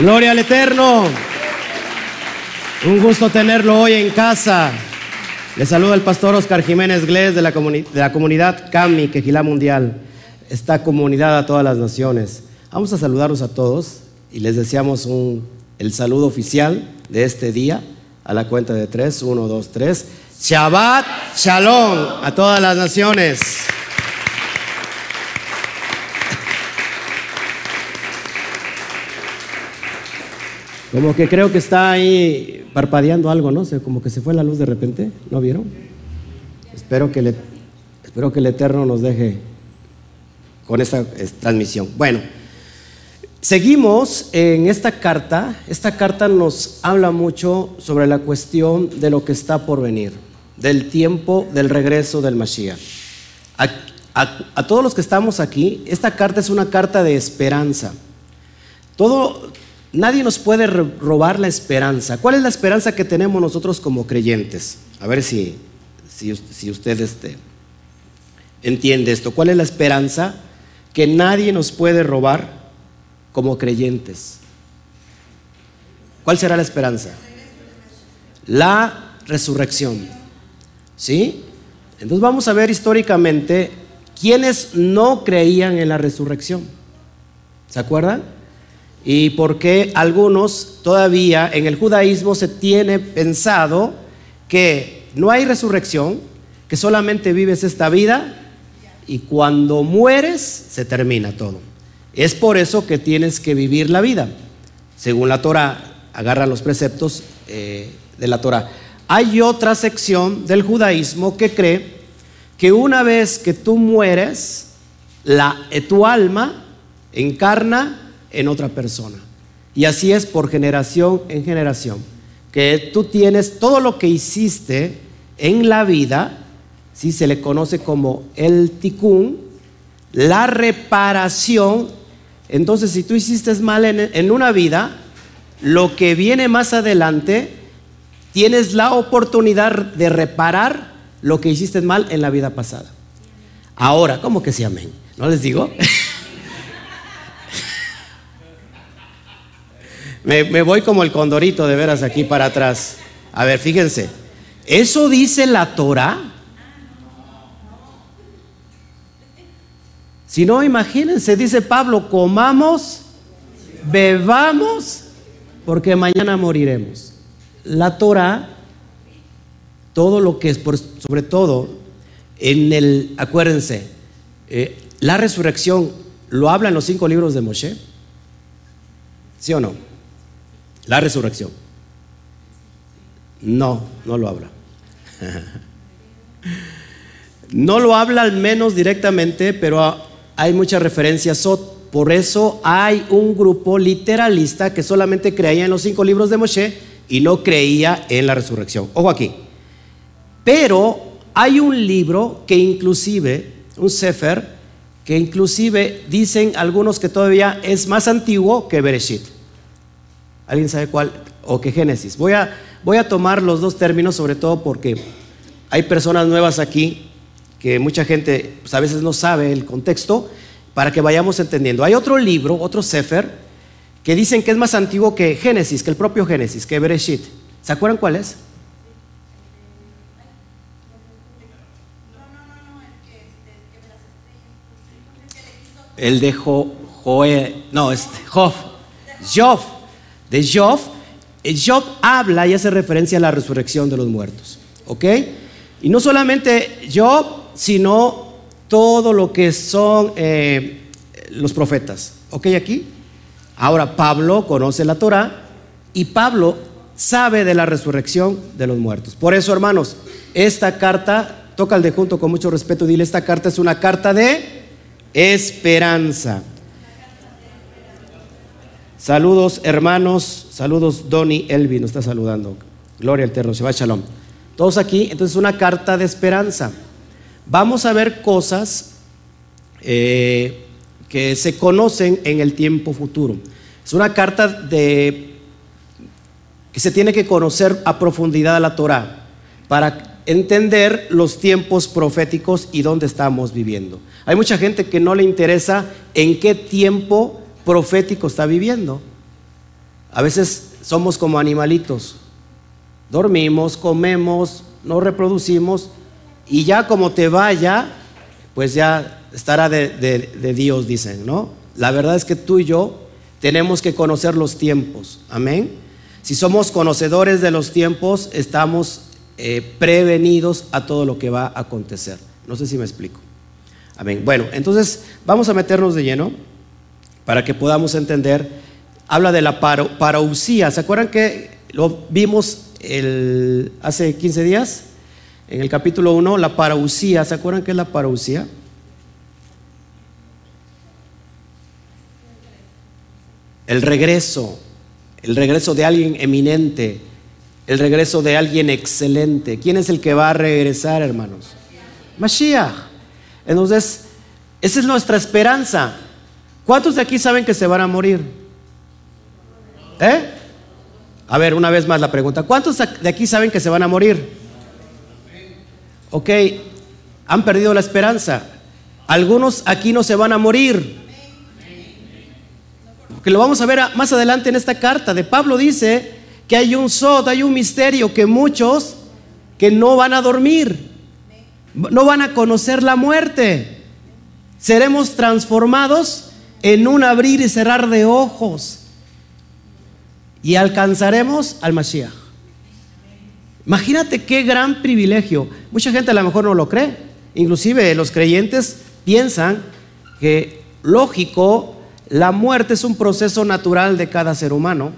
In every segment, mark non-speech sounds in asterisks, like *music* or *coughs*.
Gloria al Eterno. Un gusto tenerlo hoy en casa. Le saluda el pastor Oscar Jiménez Glés de la, de la comunidad CAMI, Quejilá Mundial, esta comunidad a todas las naciones. Vamos a saludarlos a todos y les deseamos un, el saludo oficial de este día a la cuenta de tres, uno, dos, tres. Shabbat Shalom a todas las naciones. Como que creo que está ahí parpadeando algo, ¿no? como que se fue la luz de repente, ¿no vieron? Espero que, le, espero que el Eterno nos deje con esta transmisión. Bueno, seguimos en esta carta. Esta carta nos habla mucho sobre la cuestión de lo que está por venir, del tiempo del regreso del Mashiach. A, todos los que estamos aquí, esta carta es una carta de esperanza. Todo, Nadie nos puede robar la esperanza. ¿Cuál es la esperanza que tenemos nosotros como creyentes? A ver si, si, usted este, entiende esto. ¿Cuál es la esperanza que nadie nos puede robar como creyentes? ¿Cuál será la esperanza? La resurrección. ¿Sí? Entonces vamos a ver históricamente quiénes no creían en la resurrección. ¿Se acuerdan? y por qué algunos todavía en el judaísmo se tiene pensado que no hay resurrección, que solamente vives esta vida y cuando mueres se termina todo. Es por eso que tienes que vivir la vida. Según la Torah, agarran los preceptos eh, de la Torah. Hay otra sección del judaísmo que cree que una vez que tú mueres, la, eh, tu alma encarna en otra persona. Y así es por generación en generación, que tú tienes todo lo que hiciste en la vida, si se le conoce como el tikkun, la reparación. Entonces, si tú hiciste mal en, en una vida, lo que viene más adelante, tienes la oportunidad de reparar lo que hiciste mal en la vida pasada. Ahora, ¿cómo que sí, amén? ¿No les digo? *laughs* Me, voy como el condorito de veras aquí para atrás. A ver, fíjense. ¿Eso dice la Torah? Si no, imagínense, dice Pablo, comamos, bebamos, porque mañana moriremos. La Torah, todo lo que es, por, sobre todo, en el, acuérdense, eh, la resurrección lo habla en los cinco libros de Moshe. ¿Sí o no? La resurrección. No, no lo habla. *laughs* No lo habla al menos directamente, pero hay muchas referencias. Por eso hay un grupo literalista que solamente creía en los cinco libros de Moshe y no creía en la resurrección. Ojo aquí. Pero hay un libro que inclusive, un Sefer, que inclusive dicen algunos que todavía es más antiguo que Bereshit. ¿Alguien sabe cuál? ¿O qué Génesis? Voy a, voy a tomar los dos términos, sobre todo porque hay personas nuevas aquí que mucha gente pues, a veces no sabe el contexto, para que vayamos entendiendo. Hay otro libro, otro Sefer, que dicen que es más antiguo que Génesis, que el propio Génesis, que Bereshit. ¿Se acuerdan cuál es? El de jo, Joe, no, este, Job. Job de Job, eh, Job habla y hace referencia a la resurrección de los muertos. ¿Ok? Y no solamente Job, sino todo lo que son eh, los profetas. ¿Ok aquí? Ahora Pablo conoce la Torah y Pablo sabe de la resurrección de los muertos. Por eso, hermanos, esta carta, toca el de junto con mucho respeto, dile, esta carta es una carta de esperanza. Saludos hermanos, saludos Donny Elvi nos está saludando. Gloria al Eterno, va Shalom. Todos aquí, entonces una carta de esperanza. Vamos a ver cosas eh, que se conocen en el tiempo futuro. Es una carta de que se tiene que conocer a profundidad la Torah para entender los tiempos proféticos y dónde estamos viviendo. Hay mucha gente que no le interesa en qué tiempo profético está viviendo. A veces somos como animalitos. Dormimos, comemos, nos reproducimos y ya como te vaya, pues ya estará de, Dios, dicen, ¿no? La verdad es que tú y yo tenemos que conocer los tiempos. Amén. Si somos conocedores de los tiempos, estamos eh, prevenidos a todo lo que va a acontecer. No sé si me explico. Amén. Bueno, entonces vamos a meternos de lleno para que podamos entender. Habla de la parausía. ¿Se acuerdan que lo vimos el, hace 15 días? En el capítulo 1, la parausía. ¿Se acuerdan qué es la parausía? El regreso, el regreso de alguien eminente, el regreso de alguien excelente. ¿Quién es el que va a regresar, hermanos? Mashiach. Entonces, esa es nuestra esperanza. ¿Cuántos de aquí saben que se van a morir? ¿Eh? A ver, una vez más la pregunta. ¿Cuántos de aquí saben que se van a morir? Ok, han perdido la esperanza. Algunos aquí no se van a morir. Que lo vamos a ver más adelante en esta carta de Pablo dice que hay un sod, hay un misterio que muchos que no van a dormir, no van a conocer la muerte. Seremos transformados en un abrir y cerrar de ojos y alcanzaremos al Mashiach. Imagínate qué gran privilegio. Mucha gente a lo mejor no lo cree. Inclusive los creyentes piensan que lógico, la muerte es un proceso natural de cada ser humano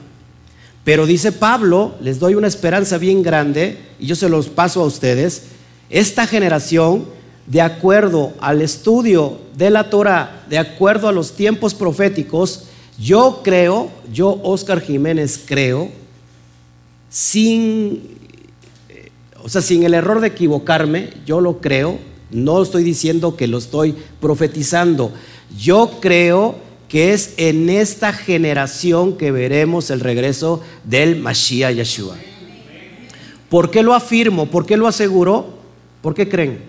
pero dice Pablo, les doy una esperanza bien grande y yo se los paso a ustedes. Esta generación, de acuerdo al estudio de la Torah, de acuerdo a los tiempos proféticos, yo creo, yo Oscar Jiménez creo, sin, eh, o sea, sin el error de equivocarme, yo lo creo, no estoy diciendo que lo estoy profetizando, yo creo que es en esta generación que veremos el regreso del Mashiach Yeshua. ¿Por qué lo afirmo? ¿Por qué lo aseguro? ¿Por qué creen?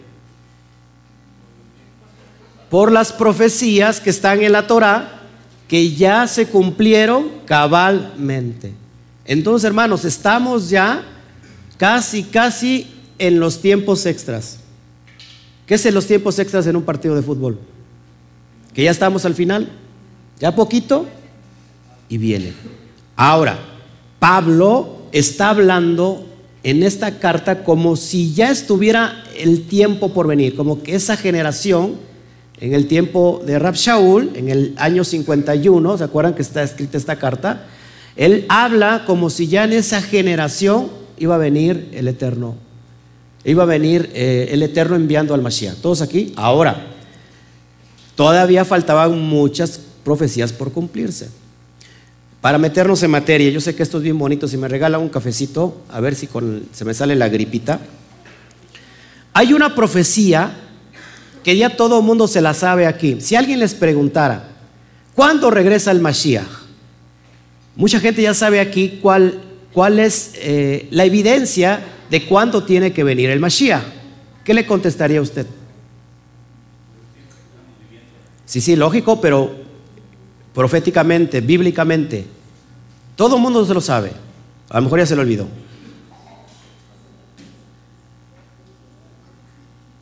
Por las profecías que están en la Torah que ya se cumplieron cabalmente. Entonces, hermanos, estamos ya casi, casi en los tiempos extras. ¿Qué es en los tiempos extras en un partido de fútbol? Que ya estamos al final. Ya poquito y viene. Ahora, Pablo está hablando en esta carta como si ya estuviera el tiempo por venir, como que esa generación, en el tiempo de Rab Shaul, en el año 51, ¿se acuerdan que está escrita esta carta? Él habla como si ya en esa generación iba a venir el Eterno. Iba a venir eh, el Eterno enviando al Mashiach. ¿Todos aquí? Ahora, todavía faltaban muchas profecías por cumplirse. Para meternos en materia, yo sé que esto es bien bonito, si me regala un cafecito, a ver si se me sale la gripita. Hay una profecía que ya todo el mundo se la sabe aquí. Si alguien les preguntara, ¿cuándo regresa el Mashiach? Mucha gente ya sabe aquí cuál, cuál es eh, la evidencia de cuándo tiene que venir el Mashiach. ¿Qué le contestaría usted? Sí, sí, lógico, pero proféticamente, bíblicamente. Todo el mundo se lo sabe. A lo mejor ya se lo olvidó.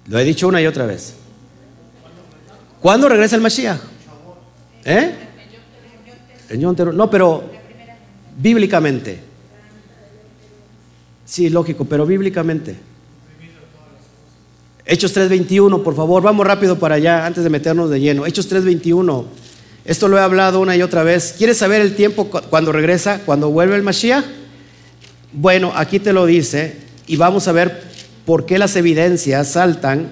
Lo he dicho una y otra vez. ¿Cuándo regresa el Mashiach? ¿Eh? No, pero bíblicamente. Sí, lógico, pero bíblicamente. Hechos 3.21, por favor, vamos rápido para allá antes de meternos de lleno. Hechos 3.21. Esto lo he hablado una y otra vez. ¿Quieres saber el tiempo cuando regresa, cuando vuelve el Mashiach? Bueno, aquí te lo dice y vamos a ver por qué las evidencias saltan.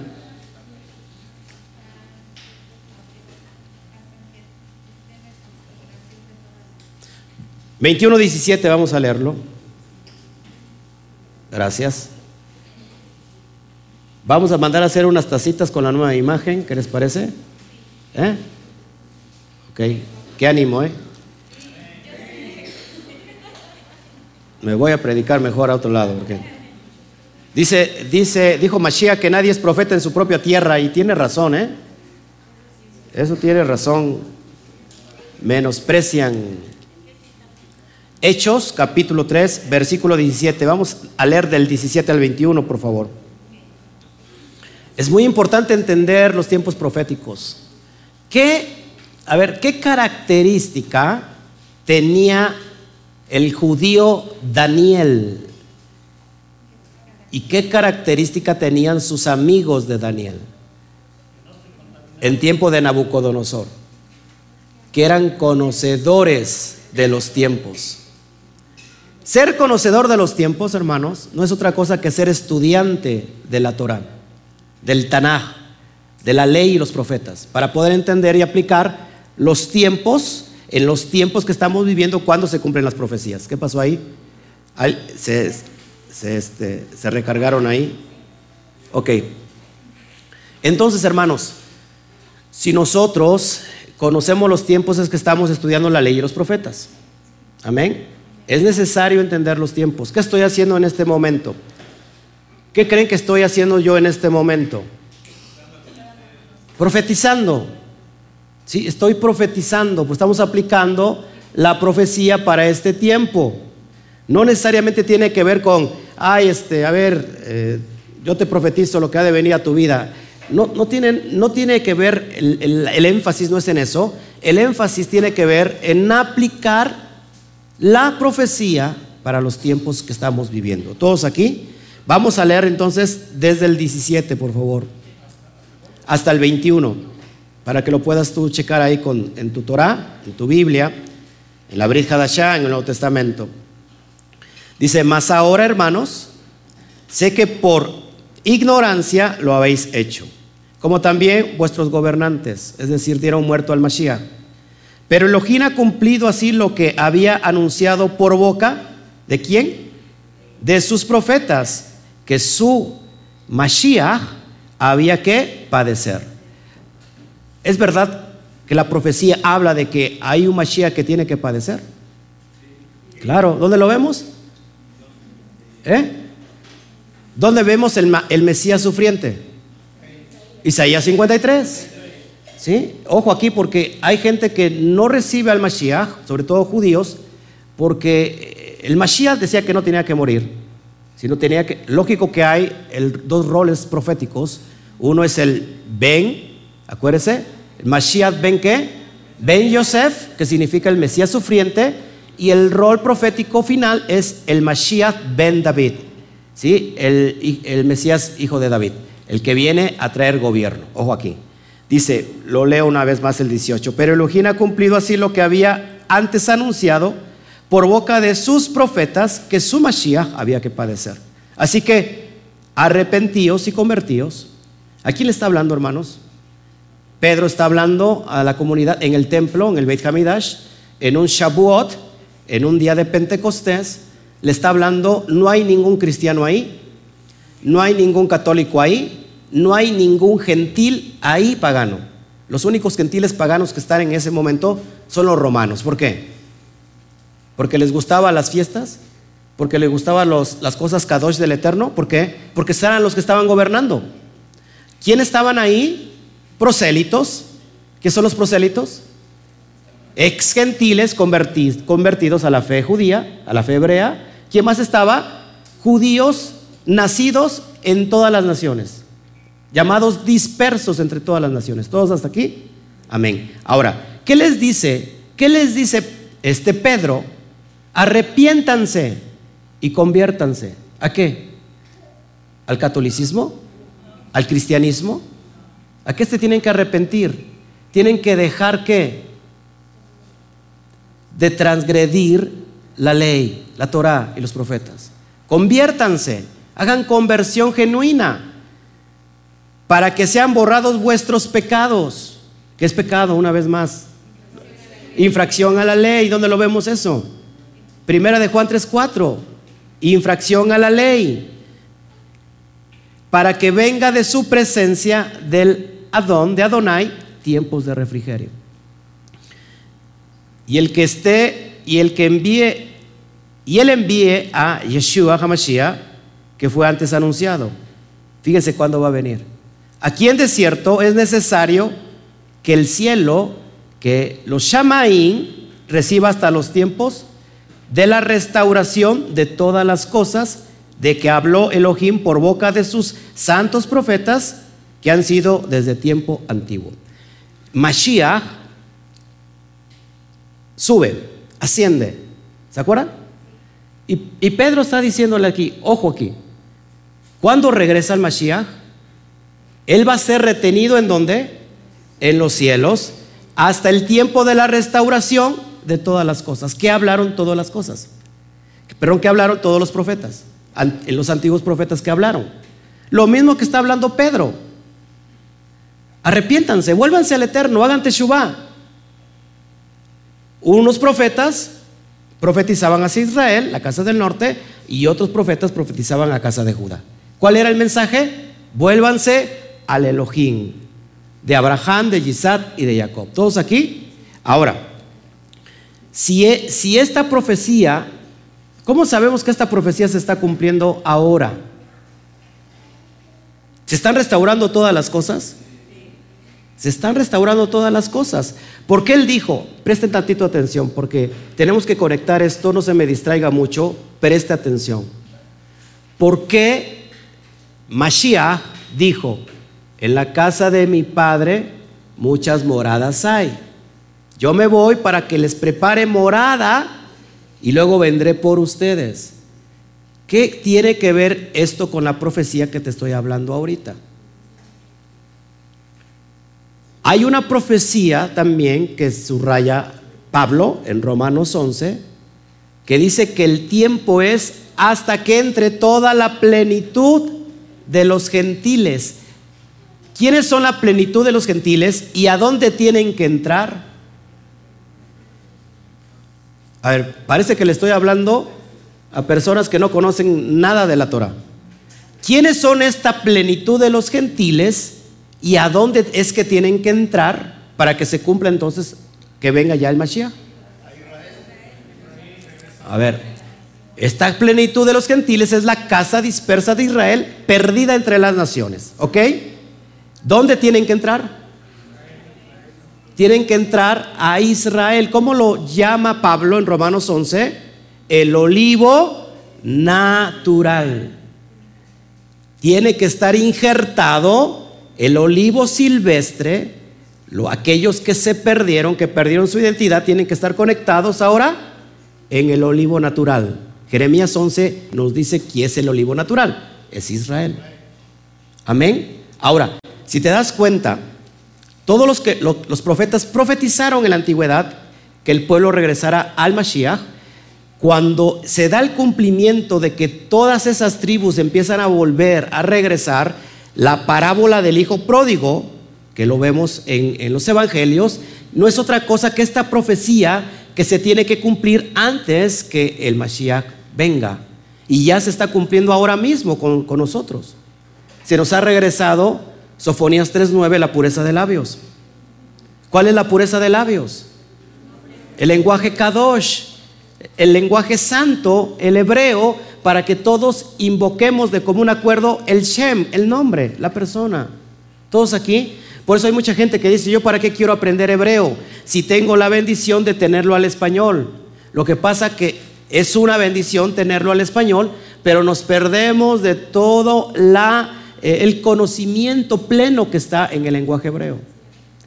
Veintiuno diecisiete, vamos a leerlo. Gracias. Vamos a mandar a hacer unas tacitas con la nueva imagen, ¿qué les parece? ¿Eh? ¿Ok? Qué ánimo, ¿eh? Me voy a predicar mejor a otro lado. porque Dice, dice, dijo Mashiach que nadie es profeta en su propia tierra y tiene razón, ¿eh? Eso tiene razón. Menosprecian. Hechos, capítulo 3, versículo 17. Vamos a leer del 17 al 21, por favor. Es muy importante entender los tiempos proféticos. ¿Qué, a ver, qué característica tenía el judío Daniel? ¿Y qué característica tenían sus amigos de Daniel? En tiempo de Nabucodonosor, que eran conocedores de los tiempos. Ser conocedor de los tiempos, hermanos, no es otra cosa que ser estudiante de la Torah, del Tanaj, de la ley y los profetas, para poder entender y aplicar los tiempos en los tiempos que estamos viviendo cuando se cumplen las profecías. ¿Qué pasó ahí? Se, se, este, se recargaron ahí. Ok. Entonces, hermanos, si nosotros conocemos los tiempos es que estamos estudiando la ley y los profetas. Amén. Es necesario entender los tiempos. ¿Qué estoy haciendo en este momento? ¿Qué creen que estoy haciendo yo en este momento? Profetizando. Sí, estoy profetizando, pues estamos aplicando la profecía para este tiempo. No necesariamente tiene que ver con, ay, este, a ver, eh, yo te profetizo lo que ha de venir a tu vida. No, no, tiene, no tiene que ver, el, el énfasis no es en eso, el énfasis tiene que ver en aplicar la profecía para los tiempos que estamos viviendo. ¿Todos aquí? Vamos a leer entonces desde el 17, por favor, hasta el 21, para que lo puedas tú checar ahí con, en tu Torah, en tu Biblia, en la Brit Hadashah, en el Nuevo Testamento. Dice, mas ahora hermanos, sé que por ignorancia lo habéis hecho, como también vuestros gobernantes, es decir, dieron muerto al Mashiach. Pero Elohim ha cumplido así lo que había anunciado por boca de quién? De sus profetas, que su Mashiach había que padecer. Es verdad que la profecía habla de que hay un Mashiach que tiene que padecer. Claro, ¿dónde lo vemos? ¿Eh? ¿Dónde vemos el, el Mesías sufriente? Isaías 53. ¿Sí? Ojo aquí porque hay gente que no recibe al Mashiach, sobre todo judíos, porque el Mashiach decía que no tenía que morir, sino tenía que, lógico que hay dos roles proféticos, uno es el Ben, acuérdese, Mashiach Ben qué, Ben Yosef, que significa el Mesías sufriente, y el rol profético final es el Mashiach ben David, ¿sí? el, Mesías hijo de David, el que viene a traer gobierno. Ojo aquí. Dice, lo leo una vez más el 18, pero Elohim ha cumplido así lo que había antes anunciado por boca de sus profetas que su Mashiach había que padecer. Así que arrepentíos y convertíos. ¿A quién le está hablando, hermanos? Pedro está hablando a la comunidad en el templo, en el Beit Hamidash, en un Shabuot, en un día de Pentecostés, le está hablando, no hay ningún cristiano ahí, no hay ningún católico ahí, no hay ningún gentil ahí pagano. Los únicos gentiles paganos que están en ese momento son los romanos. ¿Por qué? Porque les gustaban las fiestas, porque les gustaban las cosas kadosh del Eterno. ¿Por qué? Porque eran los que estaban gobernando. ¿Quién estaban ahí? Prosélitos. ¿Qué son los prosélitos? ex gentiles convertidos a la fe judía, a la fe hebrea. ¿Quién más estaba? Judíos nacidos en todas las naciones, llamados dispersos entre todas las naciones. ¿Todos hasta aquí? Amén. Ahora, ¿qué les dice? ¿Qué les dice este Pedro? Arrepiéntanse y conviértanse. ¿A qué? ¿Al catolicismo? ¿Al cristianismo? ¿A qué se tienen que arrepentir? Tienen que dejar que de transgredir la ley, la Torah y los profetas. Conviértanse, hagan conversión genuina para que sean borrados vuestros pecados. ¿Qué es pecado? Una vez más. Infracción a la ley. ¿Dónde lo vemos eso? Primera de Juan 3:4. Infracción a la ley. Para que venga de su presencia del Adón, de Adonai, tiempos de refrigerio. Y el que esté y el que envíe y él envíe a Yeshua HaMashiach, que fue antes anunciado. Fíjense cuándo va a venir. Aquí en desierto es necesario que el cielo, que los Shamaín reciba hasta los tiempos de la restauración de todas las cosas de que habló Elohim por boca de sus santos profetas que han sido desde tiempo antiguo. Mashiach sube, asciende. ¿Se acuerdan? Y, Pedro está diciéndole aquí, ojo aquí, ¿cuándo regresa el Mashiach? Él va a ser retenido en dónde? En los cielos, hasta el tiempo de la restauración de todas las cosas. ¿Qué hablaron todas las cosas? Perdón, ¿qué hablaron todos los profetas? Los antiguos profetas que hablaron. Lo mismo que está hablando Pedro. Arrepiéntanse, vuélvanse al Eterno, hagan teshuvah. Unos profetas profetizaban hacia Israel, la casa del norte, y otros profetas profetizaban a casa de Judá. ¿Cuál era el mensaje? Vuélvanse al Elohim, de Abraham, de Isaac y de Jacob. ¿Todos aquí? Ahora, si, e, si esta profecía, ¿cómo sabemos que esta profecía se está cumpliendo ahora? ¿Se están restaurando todas las cosas? Se están restaurando todas las cosas. ¿Por qué él dijo? Presten tantito atención, porque tenemos que conectar esto, no se me distraiga mucho, preste atención. ¿Por qué Mashiach dijo, en la casa de mi padre muchas moradas hay? Yo me voy para que les prepare morada y luego vendré por ustedes. ¿Qué tiene que ver esto con la profecía que te estoy hablando ahorita? Hay una profecía también que subraya Pablo en Romanos 11, que dice que el tiempo es hasta que entre toda la plenitud de los gentiles. ¿Quiénes son la plenitud de los gentiles y a dónde tienen que entrar? A ver, parece que le estoy hablando a personas que no conocen nada de la Torah. ¿Quiénes son esta plenitud de los gentiles ¿Y a dónde es que tienen que entrar para que se cumpla entonces que venga ya el Mashiach? A ver, esta plenitud de los gentiles es la casa dispersa de Israel, perdida entre las naciones. ¿Ok? ¿Dónde tienen que entrar? Tienen que entrar a Israel. ¿Cómo lo llama Pablo en Romanos 11? El olivo natural. Tiene que estar injertado el olivo silvestre, lo, aquellos que se perdieron, que perdieron su identidad, tienen que estar conectados ahora en el olivo natural. Jeremías 11 nos dice quién es el olivo natural. Es Israel. Amén. Ahora, si te das cuenta, todos los, que, los profetas profetizaron en la antigüedad que el pueblo regresara al Mashiach. Cuando se da el cumplimiento de que todas esas tribus empiezan a volver a regresar, la parábola del hijo pródigo, que lo vemos en, los evangelios, no es otra cosa que esta profecía que se tiene que cumplir antes que el Mashiach venga. Y ya se está cumpliendo ahora mismo con, nosotros. Se nos ha regresado Sofonías 3.9, la pureza de labios. ¿Cuál es la pureza de labios? El lenguaje kadosh, el lenguaje santo, el hebreo, para que todos invoquemos de común acuerdo el Shem, el nombre, la persona. Todos aquí. Por eso hay mucha gente que dice, yo para qué quiero aprender hebreo si tengo la bendición de tenerlo al español. Lo que pasa que es una bendición tenerlo al español, pero nos perdemos de todo la, eh, el conocimiento pleno que está en el lenguaje hebreo.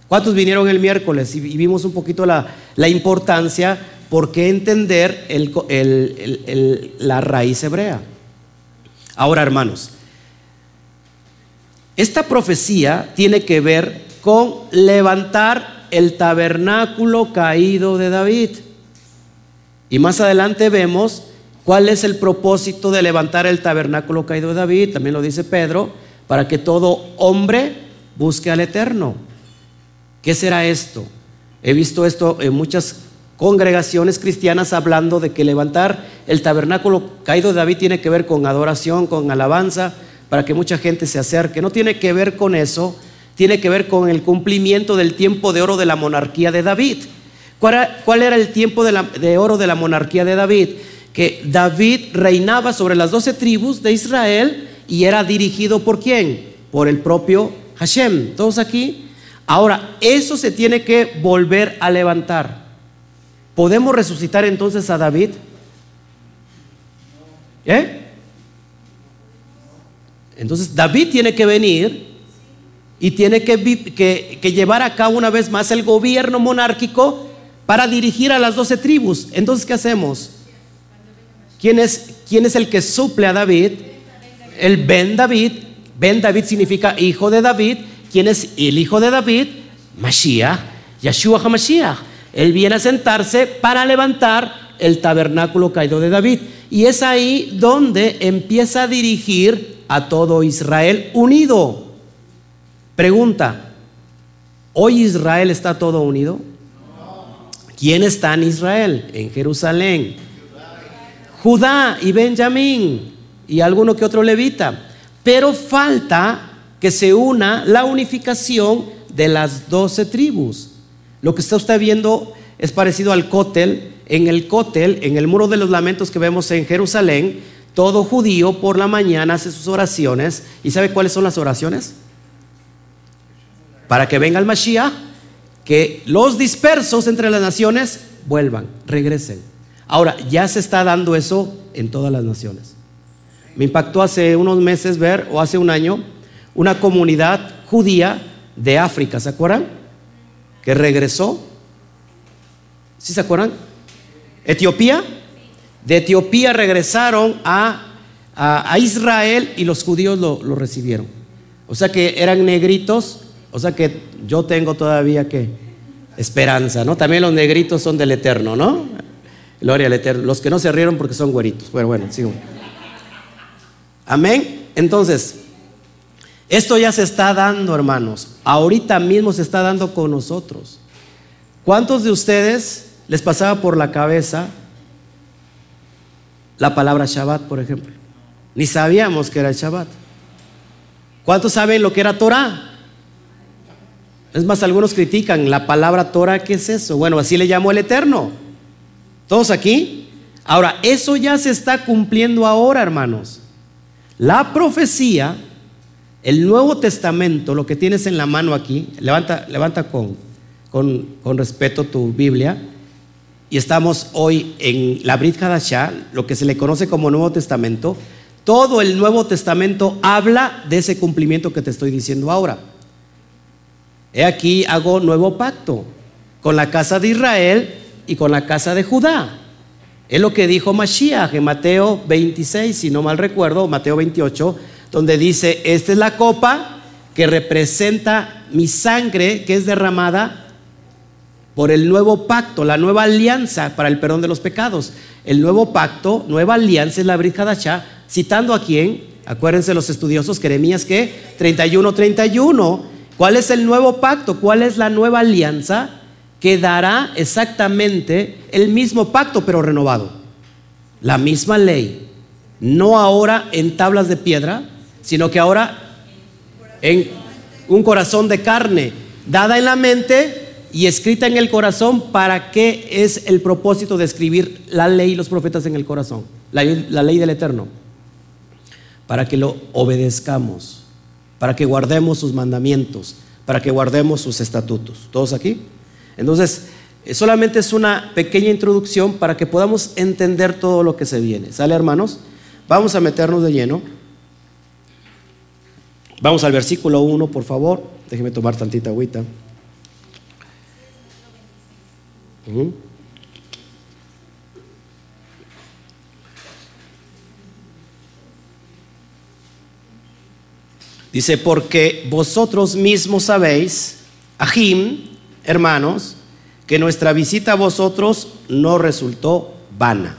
¿Cuántos vinieron el miércoles y, vimos un poquito la, la importancia ¿por qué entender la raíz hebrea? Ahora, hermanos, esta profecía tiene que ver con levantar el tabernáculo caído de David. Y más adelante vemos cuál es el propósito de levantar el tabernáculo caído de David, también lo dice Pedro, para que todo hombre busque al Eterno. ¿Qué será esto? He visto esto en muchas congregaciones cristianas hablando de que levantar el tabernáculo caído de David tiene que ver con adoración, con alabanza, para que mucha gente se acerque. No tiene que ver con eso, tiene que ver con el cumplimiento del tiempo de oro de la monarquía de David. ¿Cuál era, el tiempo de, oro de la monarquía de David? que David reinaba sobre las doce tribus de Israel y era dirigido por quién? Por el propio Hashem. ¿Todos aquí? Ahora, eso se tiene que volver a levantar. ¿Podemos resucitar entonces a David? ¿Eh? Entonces David tiene que venir y tiene que, llevar a cabo una vez más el gobierno monárquico para dirigir a las doce tribus. Entonces, ¿qué hacemos? ¿Quién es, ¿Quién es el que suple a David? El Ben David. Ben David significa hijo de David. ¿Quién es el hijo de David? Mashiach, Yeshua HaMashiach. Él viene a sentarse para levantar el tabernáculo caído de David. Y es ahí donde empieza a dirigir a todo Israel unido. Pregunta, ¿hoy Israel está todo unido? ¿Quién está en Israel? En Jerusalén. Judá y Benjamín y alguno que otro levita. Pero falta que se una la unificación de las doce tribus. Lo que está usted viendo es parecido al cótel. En el cótel, en el muro de los lamentos que vemos en Jerusalén, todo judío por la mañana hace sus oraciones. ¿Y sabe cuáles son las oraciones? Para que venga el Mashiach, que los dispersos entre las naciones vuelvan, regresen. Ahora, ya se está dando eso en todas las naciones. Me impactó hace unos meses ver, o hace un año, una comunidad judía de África, ¿se acuerdan? Que regresó. ¿Sí se acuerdan? Etiopía, de Etiopía regresaron a, a, Israel y los judíos lo, lo, recibieron. O sea que eran negritos, o sea que yo tengo todavía que esperanza, ¿no? También los negritos son del eterno, ¿no? Gloria al eterno. Los que no se rieron porque son güeritos. Bueno, bueno, sigo. Amén. Entonces, esto ya se está dando, hermanos. Ahorita mismo se está dando con nosotros. ¿Cuántos de ustedes les pasaba por la cabeza la palabra Shabbat, por ejemplo. Ni sabíamos que era el Shabbat. ¿Cuántos saben lo que era Torah? Es más, algunos critican la palabra Torah, ¿qué es eso? Bueno, así le llamó el Eterno. ¿Todos aquí? Ahora, eso ya se está cumpliendo ahora, hermanos. La profecía, el Nuevo Testamento, lo que tienes en la mano aquí, levanta, levanta con, con, con respeto tu Biblia y estamos hoy en la Brit Hadashah, lo que se le conoce como Nuevo Testamento, todo el Nuevo Testamento habla de ese cumplimiento que te estoy diciendo ahora. He aquí hago nuevo pacto con la casa de Israel y con la casa de Judá. Es lo que dijo Mashiach en Mateo 26, si no mal recuerdo, Mateo 28, donde dice, esta es la copa que representa mi sangre que es derramada por el nuevo pacto, la nueva alianza para el perdón de los pecados. El nuevo pacto, nueva alianza es la Brit citando a quién, acuérdense los estudiosos, Jeremías que 31, 31. ¿Cuál es el nuevo pacto? ¿Cuál es la nueva alianza que dará exactamente el mismo pacto pero renovado? La misma ley, no ahora en tablas de piedra, sino que ahora en un corazón de carne, dada en la mente y escrita en el corazón, ¿para qué es el propósito de escribir la ley y los profetas en el corazón? La, ley del Eterno. Para que lo obedezcamos, para que guardemos sus mandamientos, para que guardemos sus estatutos. ¿Todos aquí? Entonces, eh, solamente es una pequeña introducción para que podamos entender todo lo que se viene. ¿Sale, hermanos? Vamos a meternos de lleno. Vamos al versículo 1, por favor. Déjeme tomar tantita agüita. Dice, porque vosotros mismos sabéis, Ajim, hermanos, que nuestra visita a vosotros no resultó vana.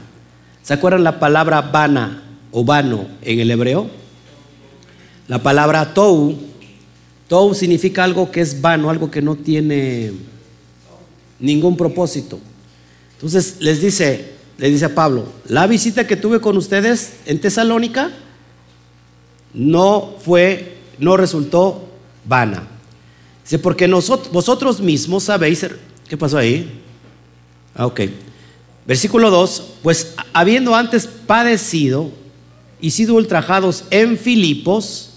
¿Se acuerdan la palabra vana o vano en el hebreo? La palabra tou, tou significa algo que es vano, algo que no tiene ningún propósito. Entonces les dice, le dice a Pablo, la visita que tuve con ustedes en Tesalónica no fue, no resultó vana. Dice, porque nosotros, vosotros mismos sabéis, ¿qué pasó ahí? Ah, ok. Versículo 2, pues habiendo antes padecido y sido ultrajados en Filipos,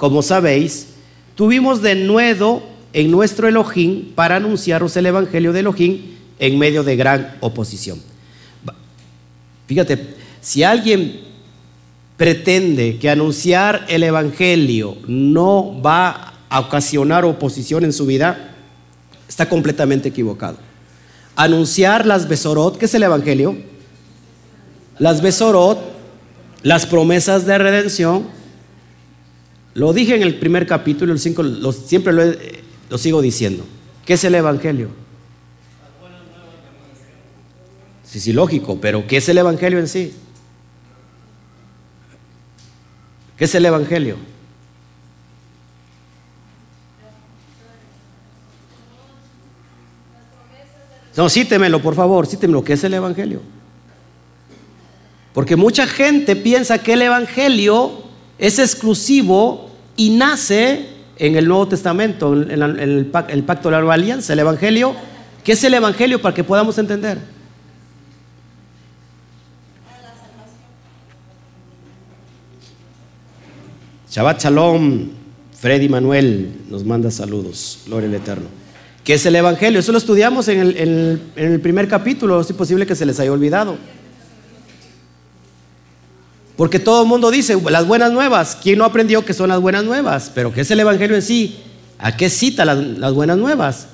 como sabéis, tuvimos de nuevo en nuestro Elohim para anunciaros el Evangelio de Elohim en medio de gran oposición. Fíjate, si alguien pretende que anunciar el Evangelio no va a ocasionar oposición en su vida, está completamente equivocado. Anunciar las Besorot, ¿qué es el Evangelio? Las Besorot, las promesas de redención, lo dije en el primer capítulo, el 5, siempre lo, lo sigo diciendo. ¿Qué es el Evangelio? Sí, sí, lógico, pero ¿qué es el Evangelio en sí? ¿Qué es el Evangelio? No, cítemelo, por favor, cítemelo, ¿qué es el Evangelio? Porque mucha gente piensa que el Evangelio es exclusivo y nace en el Nuevo Testamento, en, el, pacto de la nueva alianza, el Evangelio. ¿Qué es el Evangelio para que podamos entender? Shabbat Shalom, Freddy Manuel nos manda saludos, gloria al Eterno. ¿Qué es el Evangelio? Eso lo estudiamos en el, primer capítulo, es posible que se les haya olvidado. Porque todo el mundo dice las buenas nuevas. ¿Quién no aprendió que son las buenas nuevas? Pero ¿qué es el Evangelio en sí? ¿A qué cita las, buenas nuevas?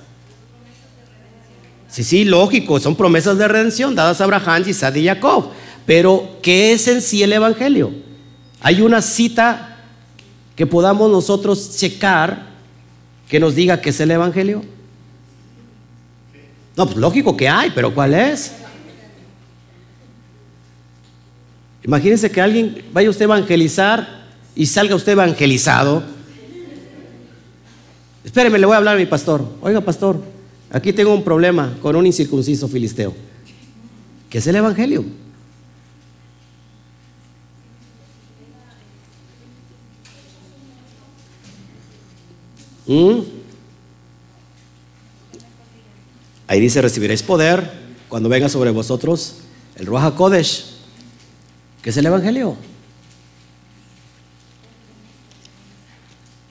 Sí, sí, lógico, son promesas de redención dadas a Abraham, Isaac y Jacob. Pero, ¿qué es en sí el Evangelio? Hay una cita que podamos nosotros checar que nos diga qué es el Evangelio? No, pues lógico que hay, pero ¿cuál es? Imagínense que alguien vaya usted a evangelizar y salga usted evangelizado. Espéreme, le voy a hablar a mi pastor. Oiga, pastor, aquí tengo un problema con un incircunciso filisteo. ¿Qué es el Evangelio? ¿Mm? Ahí dice, recibiréis poder cuando venga sobre vosotros el Ruach Kodesh, que es el Evangelio.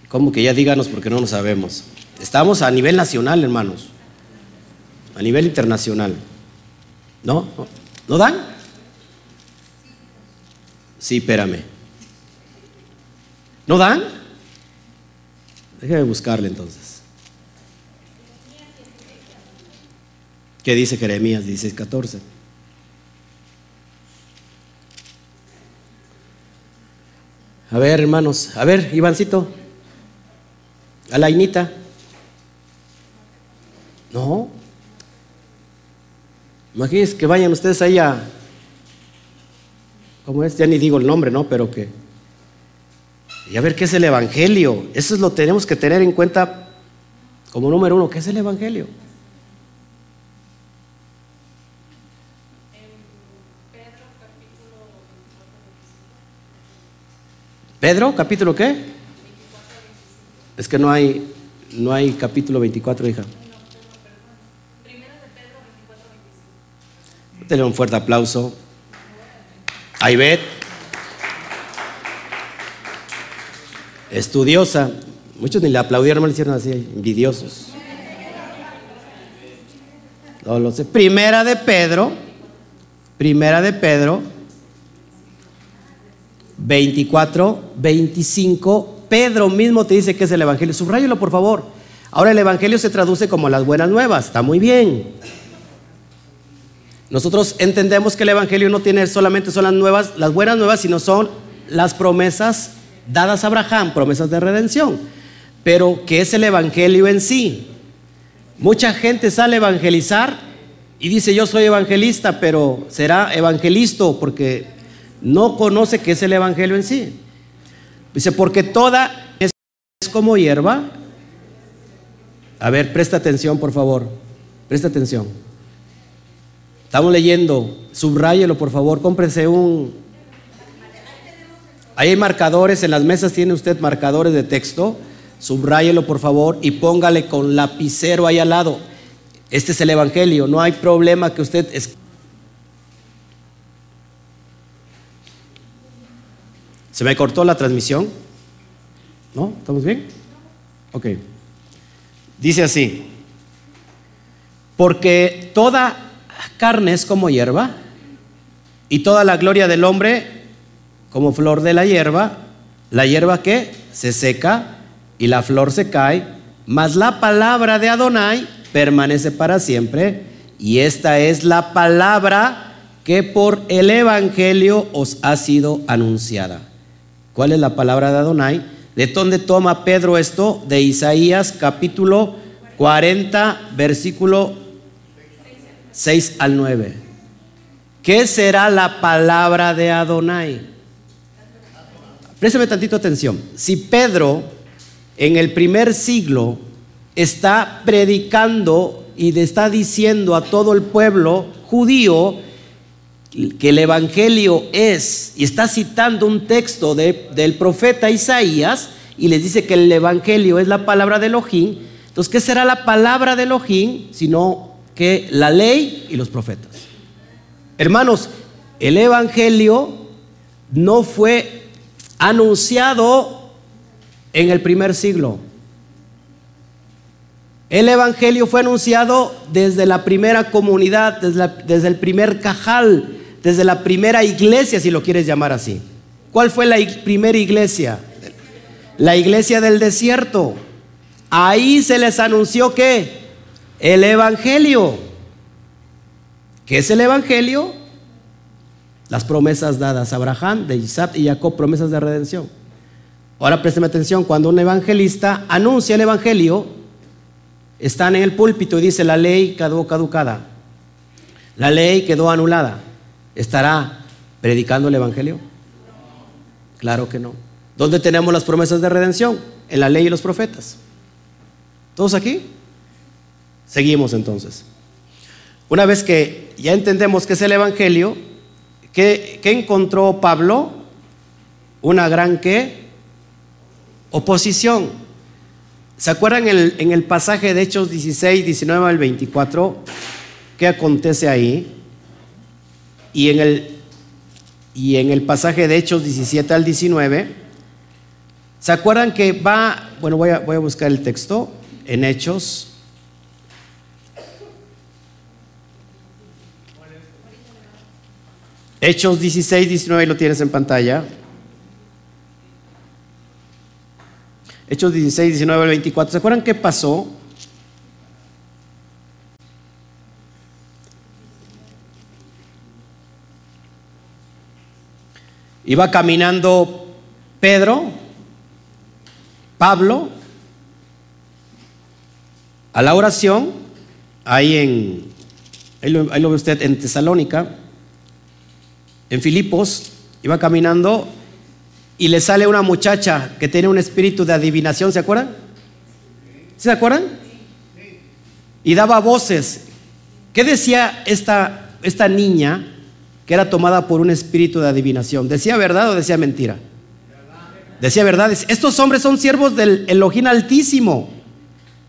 Como que ya díganos porque no lo sabemos. Estamos a nivel nacional, hermanos. A nivel internacional. ¿No? ¿No dan? Sí, espérame. ¿No dan? Déjeme buscarle entonces. ¿Qué dice Jeremías 16:14? A ver, hermanos, a ver, Ivancito, a la Inita. No. Imagínense que vayan ustedes allá. ¿Cómo es? Ya ni digo el nombre, ¿no? Pero que y a ver qué es el Evangelio. Eso es lo tenemos que tener en cuenta como número uno. ¿Qué es el Evangelio? Pedro, capítulo qué? Es que no hay, no hay capítulo 24, hija. Denle un fuerte aplauso. Aibet. estudiosa. Muchos ni le aplaudieron, me le hicieron así, envidiosos. No lo sé. Primera de Pedro, primera de Pedro, 24, 25. Pedro mismo te dice que es el Evangelio. Subrayelo, por favor. Ahora el Evangelio se traduce como las buenas nuevas. Está muy bien. Nosotros entendemos que el Evangelio no tiene solamente son las nuevas, las buenas nuevas, sino son las promesas dadas a Abraham, promesas de redención. Pero, ¿qué es el Evangelio en sí? Mucha gente sale a evangelizar y dice yo soy evangelista, pero será evangelista porque no conoce qué es el Evangelio en sí. Dice, porque toda es como hierba. A ver, presta atención, por favor. Presta atención. Estamos leyendo, subráyelo, por favor, cómprense un, Ahí hay marcadores, en las mesas tiene usted marcadores de texto. Subráyelo por favor y póngale con lapicero ahí al lado. Este es el Evangelio, no hay problema que usted... Es... ¿Se me cortó la transmisión? ¿No? ¿Estamos bien? Ok. Dice así, porque toda carne es como hierba y toda la gloria del hombre como flor de la hierba, la hierba que se seca y la flor se cae, mas la palabra de Adonai permanece para siempre y esta es la palabra que por el Evangelio os ha sido anunciada. ¿Cuál es la palabra de Adonai? ¿De dónde toma Pedro esto? De Isaías capítulo 40, versículo 6 al 9. ¿Qué será la palabra de Adonai? Préstame tantito atención. Si Pedro en el primer siglo está predicando y está diciendo a todo el pueblo judío que el Evangelio es, y está citando un texto del profeta Isaías, y les dice que el Evangelio es la palabra de Elohim, entonces, ¿qué será la palabra de Elohim? Sino que la ley y los profetas. Hermanos, el Evangelio no fue anunciado en el primer siglo. El Evangelio fue anunciado desde la primera comunidad, desde, desde el primer cajal, desde la primera iglesia, si lo quieres llamar así. ¿Cuál fue la primera iglesia? La iglesia del desierto. Ahí se les anunció que el Evangelio. ¿Qué es el Evangelio? Las promesas dadas a Abraham, de Isaac y Jacob, promesas de redención. Ahora présteme atención, cuando un evangelista anuncia el Evangelio, están en el púlpito y dice la ley quedó caducada, la ley quedó anulada. ¿Estará predicando el Evangelio? Claro que no. ¿Dónde tenemos las promesas de redención? En la ley y los profetas. ¿Todos aquí? Seguimos entonces. Una vez que ya entendemos qué es el Evangelio, ¿qué, encontró Pablo? Una gran ¿qué? Oposición. ¿Se acuerdan en el, en el pasaje de Hechos 16, 19 al 24? ¿Qué acontece ahí? Y en el, y en el pasaje de Hechos 17 al 19, ¿se acuerdan que va, bueno, voy a, voy a buscar el texto en Hechos. Hechos 16, 19, lo tienes en pantalla. Hechos 16, 19 al 24. ¿Se acuerdan qué pasó? Iba caminando Pedro, Pablo, a la oración, ahí en, ahí lo, ve usted en Tesalónica, en Filipos, iba caminando y le sale una muchacha que tiene un espíritu de adivinación, ¿se acuerdan? ¿Se acuerdan? Y daba voces. ¿Qué decía esta, esta niña? Que era tomada por un espíritu de adivinación. ¿Decía verdad o decía mentira? Decía verdad. Estos hombres son siervos del Elohim Altísimo,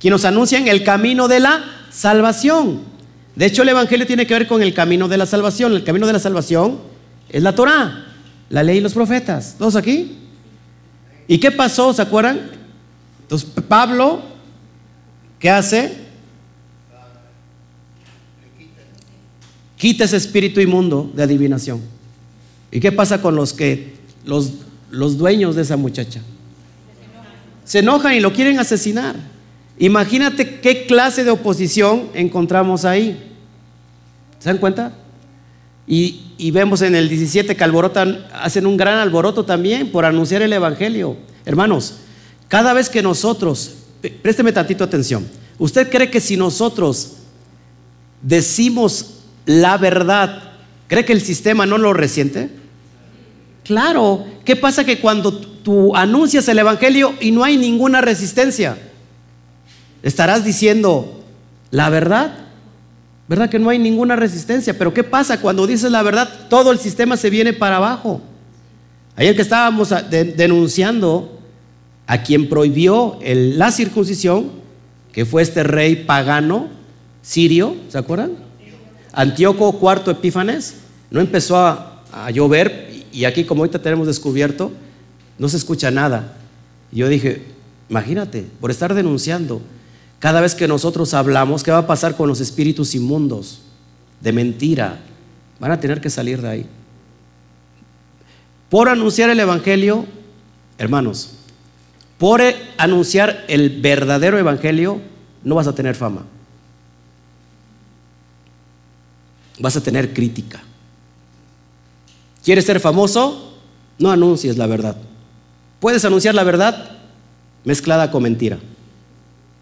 quien nos anuncian el camino de la salvación. De hecho, el Evangelio tiene que ver con el camino de la salvación. El camino de la salvación es la Torah, la ley y los profetas. ¿Todos aquí? ¿Y qué pasó? ¿Se acuerdan? Entonces, Pablo, ¿qué hace? Quita ese espíritu inmundo de adivinación. ¿Y qué pasa con los que los, los dueños de esa muchacha? Se enojan y lo quieren asesinar. Imagínate qué clase de oposición encontramos ahí. ¿Se dan cuenta? Y, y, vemos en el 17 que alborotan, hacen un gran alboroto también por anunciar el Evangelio. Hermanos, cada vez que nosotros, présteme tantito atención, ¿usted cree que si nosotros decimos la verdad, ¿cree que el sistema no lo resiente? Claro, ¿qué pasa que cuando tú anuncias el Evangelio y no hay ninguna resistencia? Estarás diciendo la verdad, ¿verdad que no hay ninguna resistencia? Pero ¿qué pasa cuando dices la verdad? Todo el sistema se viene para abajo. Ayer que estábamos denunciando a quien prohibió la circuncisión, que fue este rey pagano sirio, ¿se acuerdan? Antíoco IV Epífanes, no empezó a, llover, y aquí como ahorita tenemos descubierto, no se escucha nada. Yo dije, imagínate, por estar denunciando, cada vez que nosotros hablamos, ¿qué va a pasar con los espíritus inmundos de mentira? Van a tener que salir de ahí. Por anunciar el Evangelio, hermanos, por anunciar el verdadero Evangelio, no vas a tener fama. Vas a tener crítica. ¿Quieres ser famoso? No anuncies la verdad. Puedes anunciar la verdad mezclada con mentira.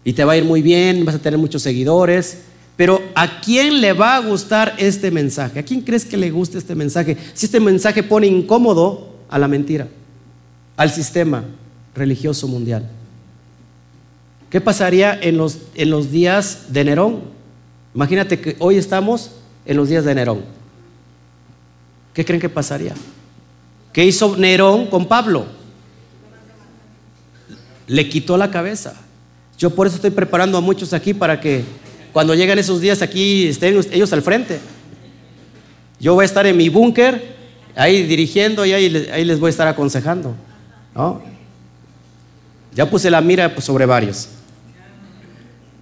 Y te va a ir muy bien, vas a tener muchos seguidores. Pero ¿a quién le va a gustar este mensaje? ¿A quién crees que le guste este mensaje? Si este mensaje pone incómodo a la mentira, al sistema religioso mundial. ¿Qué pasaría en los, en los días de Nerón? Imagínate que hoy estamos en los días de Nerón. ¿Qué creen que pasaría? ¿Qué hizo Nerón con Pablo? Le quitó la cabeza. Yo por eso estoy preparando a muchos aquí para que cuando lleguen esos días aquí estén ellos al frente. Yo voy a estar en mi búnker, ahí dirigiendo y ahí, les voy a estar aconsejando. Ya puse la mira sobre varios.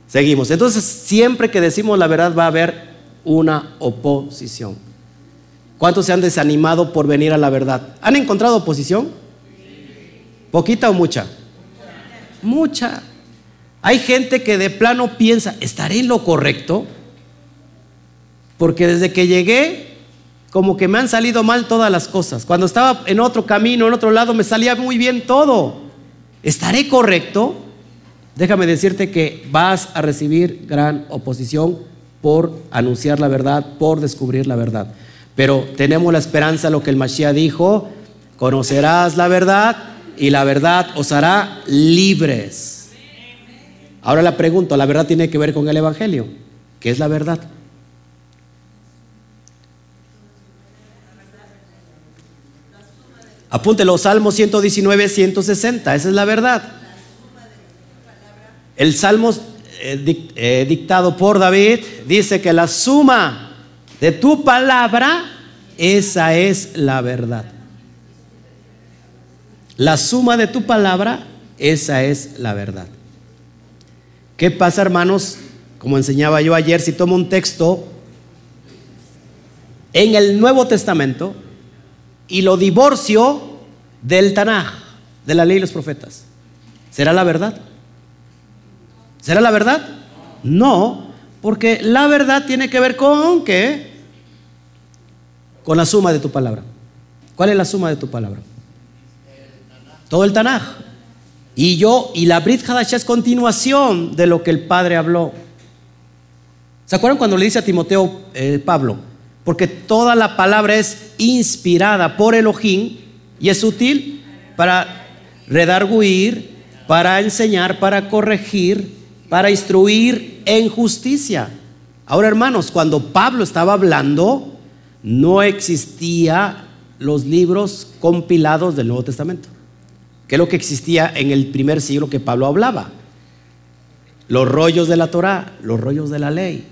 Seguimos. Entonces, siempre que decimos la verdad va a haber una oposición. ¿Cuántos se han desanimado por venir a la verdad? ¿Han encontrado oposición? ¿Poquita o mucha? Mucha. Hay gente que de plano piensa, ¿estaré en lo correcto? Porque desde que llegué, como que me han salido mal todas las cosas. Cuando estaba en otro camino, en otro lado, me salía muy bien todo. ¿Estaré correcto? Déjame decirte que vas a recibir gran oposición por anunciar la verdad, por descubrir la verdad. Pero tenemos la esperanza, lo que el Mashiach dijo, conocerás la verdad y la verdad os hará libres. Ahora la pregunto, ¿la verdad tiene que ver con el Evangelio? ¿Qué es la verdad? Apúntelo, Salmo 119, 160, esa es la verdad. El Salmo eh, eh, dictado por David dice que la suma de tu palabra, esa es la verdad. La suma de tu palabra, esa es la verdad. ¿Qué pasa, hermanos? Como enseñaba yo ayer, si tomo un texto en el Nuevo Testamento y lo divorcio del Tanaj, de la ley y los profetas, ¿será la verdad? ¿Será la verdad? No, porque la verdad tiene que ver con qué? con la suma de tu palabra. ¿Cuál es la suma de tu palabra? Todo el Tanaj. Y yo, y la Brit Hadash es continuación de lo que el Padre habló. ¿Se acuerdan cuando le dice a Timoteo eh, Pablo? Porque toda la palabra es inspirada por Elohim y es útil para redarguir, para enseñar, para corregir, para instruir en justicia. Ahora, hermanos, cuando Pablo estaba hablando, no existía los libros compilados del Nuevo Testamento, que es lo que existía en el primer siglo que Pablo hablaba. Los rollos de la Torah, los rollos de la ley.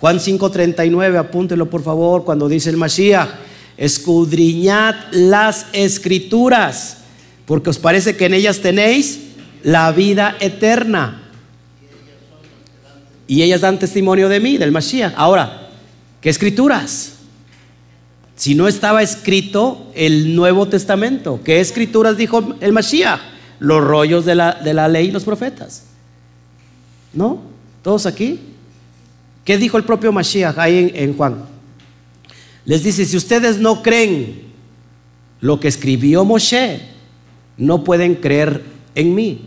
Juan 5:39, apúntelo por favor, cuando dice el Mashiach, escudriñad las escrituras, porque os parece que en ellas tenéis la vida eterna. Y ellas dan testimonio de mí, del Mashiach. Ahora, ¿qué escrituras? si no estaba escrito el Nuevo Testamento? ¿Qué escrituras dijo el Mashiach? Los rollos de la, de la ley y los profetas. ¿No? ¿Todos aquí? ¿Qué dijo el propio Mashiach ahí en, en Juan? Les dice, si ustedes no creen lo que escribió Moshe, no pueden creer en mí,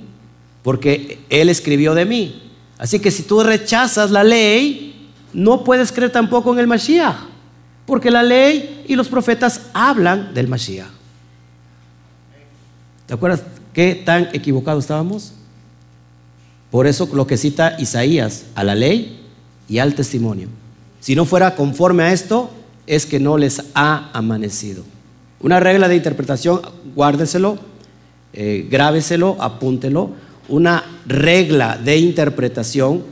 porque él escribió de mí. Así que si tú rechazas la ley, no puedes creer tampoco en el Mashiach. Porque la ley y los profetas hablan del Mashiach. ¿Te acuerdas qué tan equivocados estábamos? Por eso lo que cita Isaías, a la ley y al testimonio. Si no fuera conforme a esto, es que no les ha amanecido. Una regla de interpretación, guárdeselo, eh, grábeselo, apúntelo. Una regla de interpretación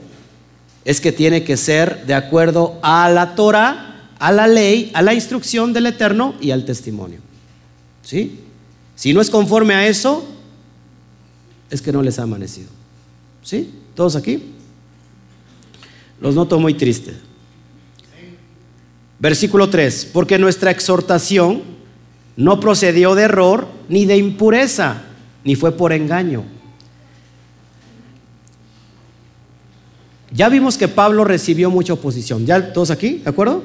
es que tiene que ser de acuerdo a la Torah a la ley, a la instrucción del Eterno y al testimonio. ¿Sí? Si no es conforme a eso, es que no les ha amanecido. ¿Sí? ¿Todos aquí? Los noto muy tristes. Versículo 3, porque nuestra exhortación no procedió de error ni de impureza, ni fue por engaño. Ya vimos que Pablo recibió mucha oposición. ¿Ya todos aquí? ¿De acuerdo?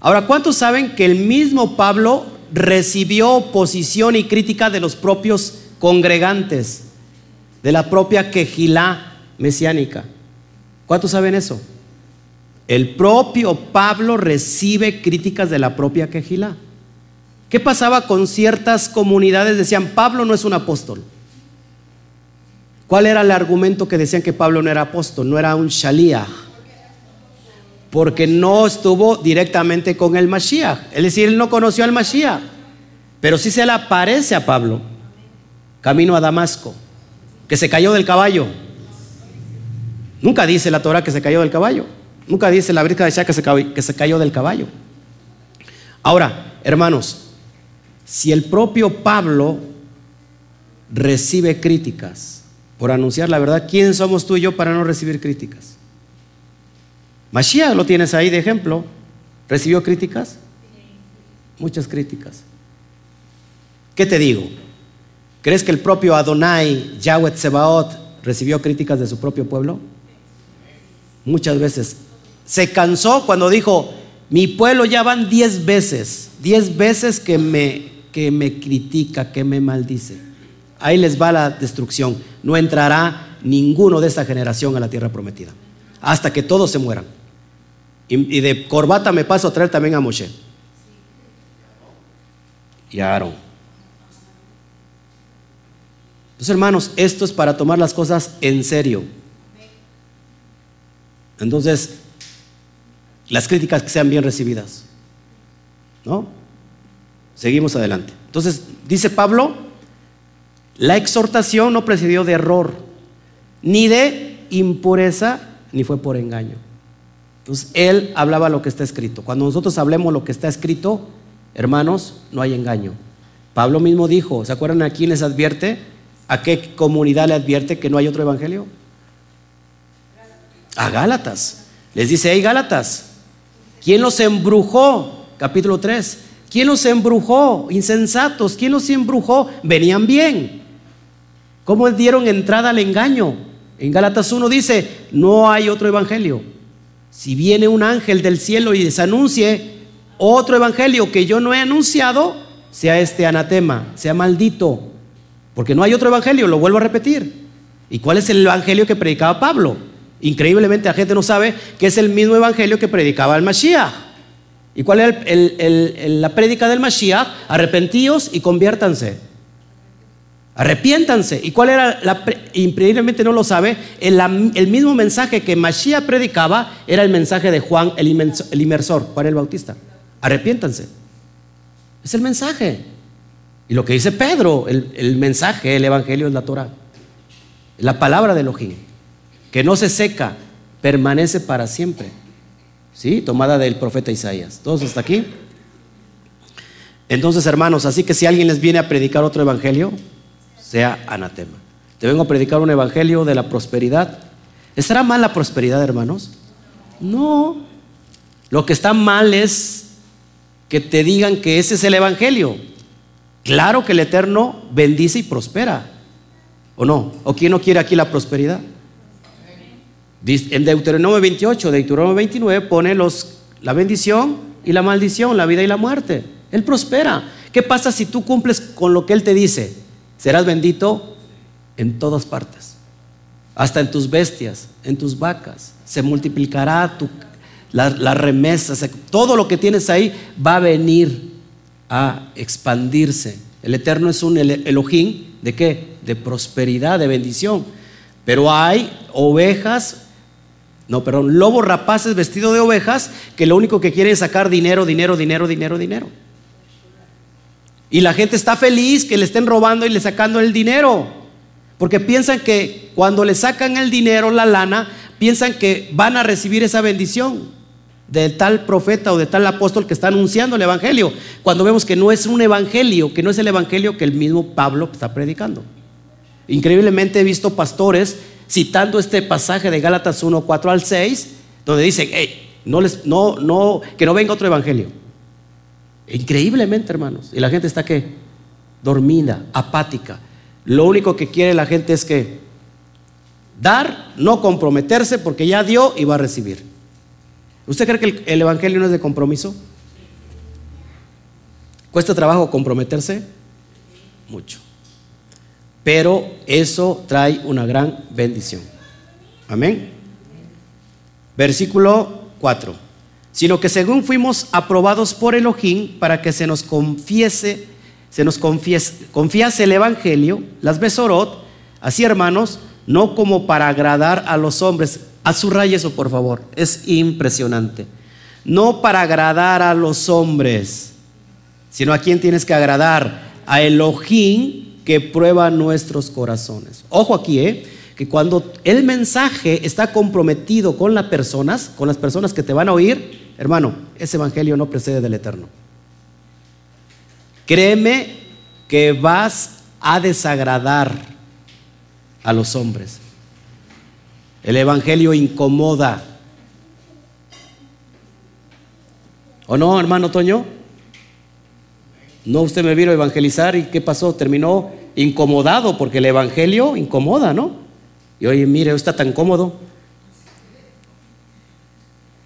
Ahora, ¿cuántos saben que el mismo Pablo recibió oposición y crítica de los propios congregantes, de la propia quejilá mesiánica? ¿Cuántos saben eso? El propio Pablo recibe críticas de la propia quejilá. ¿Qué pasaba con ciertas comunidades? Decían, Pablo no es un apóstol. ¿Cuál era el argumento que decían que Pablo no era apóstol? No era un shaliach. Porque no estuvo directamente con el Mashiach. Es decir, él no conoció al Mashiach. Pero sí se le aparece a Pablo, camino a Damasco, que se cayó del caballo. Nunca dice la Torah que se cayó del caballo. Nunca dice la brica de que se cayó del caballo. Ahora, hermanos, si el propio Pablo recibe críticas por anunciar la verdad, ¿quién somos tú y yo para no recibir críticas? Mashiach lo tienes ahí de ejemplo. ¿Recibió críticas? Muchas críticas. ¿Qué te digo? ¿Crees que el propio Adonai, Yahweh Tsebaot, recibió críticas de su propio pueblo? Muchas veces. Se cansó cuando dijo, mi pueblo ya van diez veces, diez veces que me que me critica, que me maldice. Ahí les va la destrucción. No entrará ninguno de esta generación a la tierra prometida. Hasta que todos se mueran. Y, de corbata me paso a traer también a Moshe. Y a Aarón. Entonces, hermanos, esto es para tomar las cosas en serio. Entonces, las críticas que sean bien recibidas. ¿No? Seguimos adelante. Entonces, dice Pablo, la exhortación no presidió de error, ni de impureza, ni fue por engaño. Entonces, él hablaba lo que está escrito. Cuando nosotros hablemos lo que está escrito, hermanos, no hay engaño. Pablo mismo dijo, ¿se acuerdan a quién les advierte? ¿A qué comunidad le advierte que no hay otro evangelio? A Gálatas. Les dice, hey Gálatas, ¿quién los embrujó? Capítulo 3. ¿Quién los embrujó? Insensatos. ¿Quién los embrujó? Venían bien. ¿Cómo dieron entrada al engaño? En Gálatas 1 dice, no hay otro evangelio. Si viene un ángel del cielo y les anuncie otro evangelio que yo no he anunciado, sea este anatema, sea maldito. Porque no hay otro evangelio, lo vuelvo a repetir. ¿Y cuál es el evangelio que predicaba Pablo? Increíblemente la gente no sabe que es el mismo evangelio que predicaba el Mashiach. ¿Y cuál era la prédica del Mashiach? Arrepentíos y conviértanse. Arrepiéntanse. ¿Y cuál era la, increíblemente no lo sabe, el, el, mismo mensaje que Mashiach predicaba era el mensaje de Juan el, inmersor, Juan el Bautista. Arrepiéntanse. Es el mensaje. Y lo que dice Pedro, el, mensaje, el evangelio es la Torah. La palabra de Elohim, que no se seca, permanece para siempre. ¿sí? Tomada del profeta Isaías. ¿Todos hasta aquí? Entonces, hermanos, así que si alguien les viene a predicar otro evangelio, sea anatema. Te vengo a predicar un evangelio de la prosperidad. ¿Estará mal la prosperidad, hermanos? No. Lo que está mal es que te digan que ese es el evangelio. Claro que el Eterno bendice y prospera. ¿O no? ¿O quién no quiere aquí la prosperidad? En Deuteronomio 28, Deuteronomio 29 pone los, la bendición y la maldición, la vida y la muerte. Él prospera. ¿Qué pasa si tú cumples con lo que Él te dice? Serás bendito en todas partes, hasta en tus bestias, en tus vacas. Se multiplicará tu, la, remesa, todo lo que tienes ahí va a venir a expandirse. El Eterno es un Elohim de qué? De prosperidad, de bendición. Pero hay ovejas no, perdón, lobos rapaces vestidos de ovejas que lo único que quieren es sacar dinero, dinero, dinero, dinero, dinero. Y la gente está feliz que le estén robando y le sacando el dinero. Porque piensan que cuando le sacan el dinero, la lana, piensan que van a recibir esa bendición. de tal profeta o de tal apóstol que está anunciando el Evangelio, cuando vemos que no es un Evangelio, que no es el Evangelio que el mismo Pablo está predicando. Increíblemente he visto pastores citando este pasaje de Gálatas 1, 4 al 6, donde dicen, no les, no, no, que no venga otro Evangelio. Increíblemente, hermanos. Y la gente está que dormida, apática. Lo único que quiere la gente es que dar, no comprometerse, porque ya dio y va a recibir. ¿Usted cree que el, Evangelio no es de compromiso? ¿Cuesta trabajo comprometerse? Mucho. Pero eso trae una gran bendición. Amén. Versículo 4. Sino que según fuimos aprobados por Elohim para que se nos confiese, se nos confiese, confiase el Evangelio, las Besorot, así hermanos, no como para agradar a los hombres, a su rayo eso, por favor. Es impresionante. No para agradar a los hombres, sino a quien tienes que agradar. A Elohim que prueba nuestros corazones. Ojo aquí, ¿eh? Que cuando el mensaje está comprometido con las personas, con las personas que te van a oír, hermano, ese evangelio no precede del eterno. Créeme que vas a desagradar a los hombres. El Evangelio incomoda. ¿O no, hermano Toño? No, usted me vino a evangelizar y ¿qué pasó? Terminó incomodado porque el Evangelio incomoda, ¿no? Y oye, mire, está tan cómodo.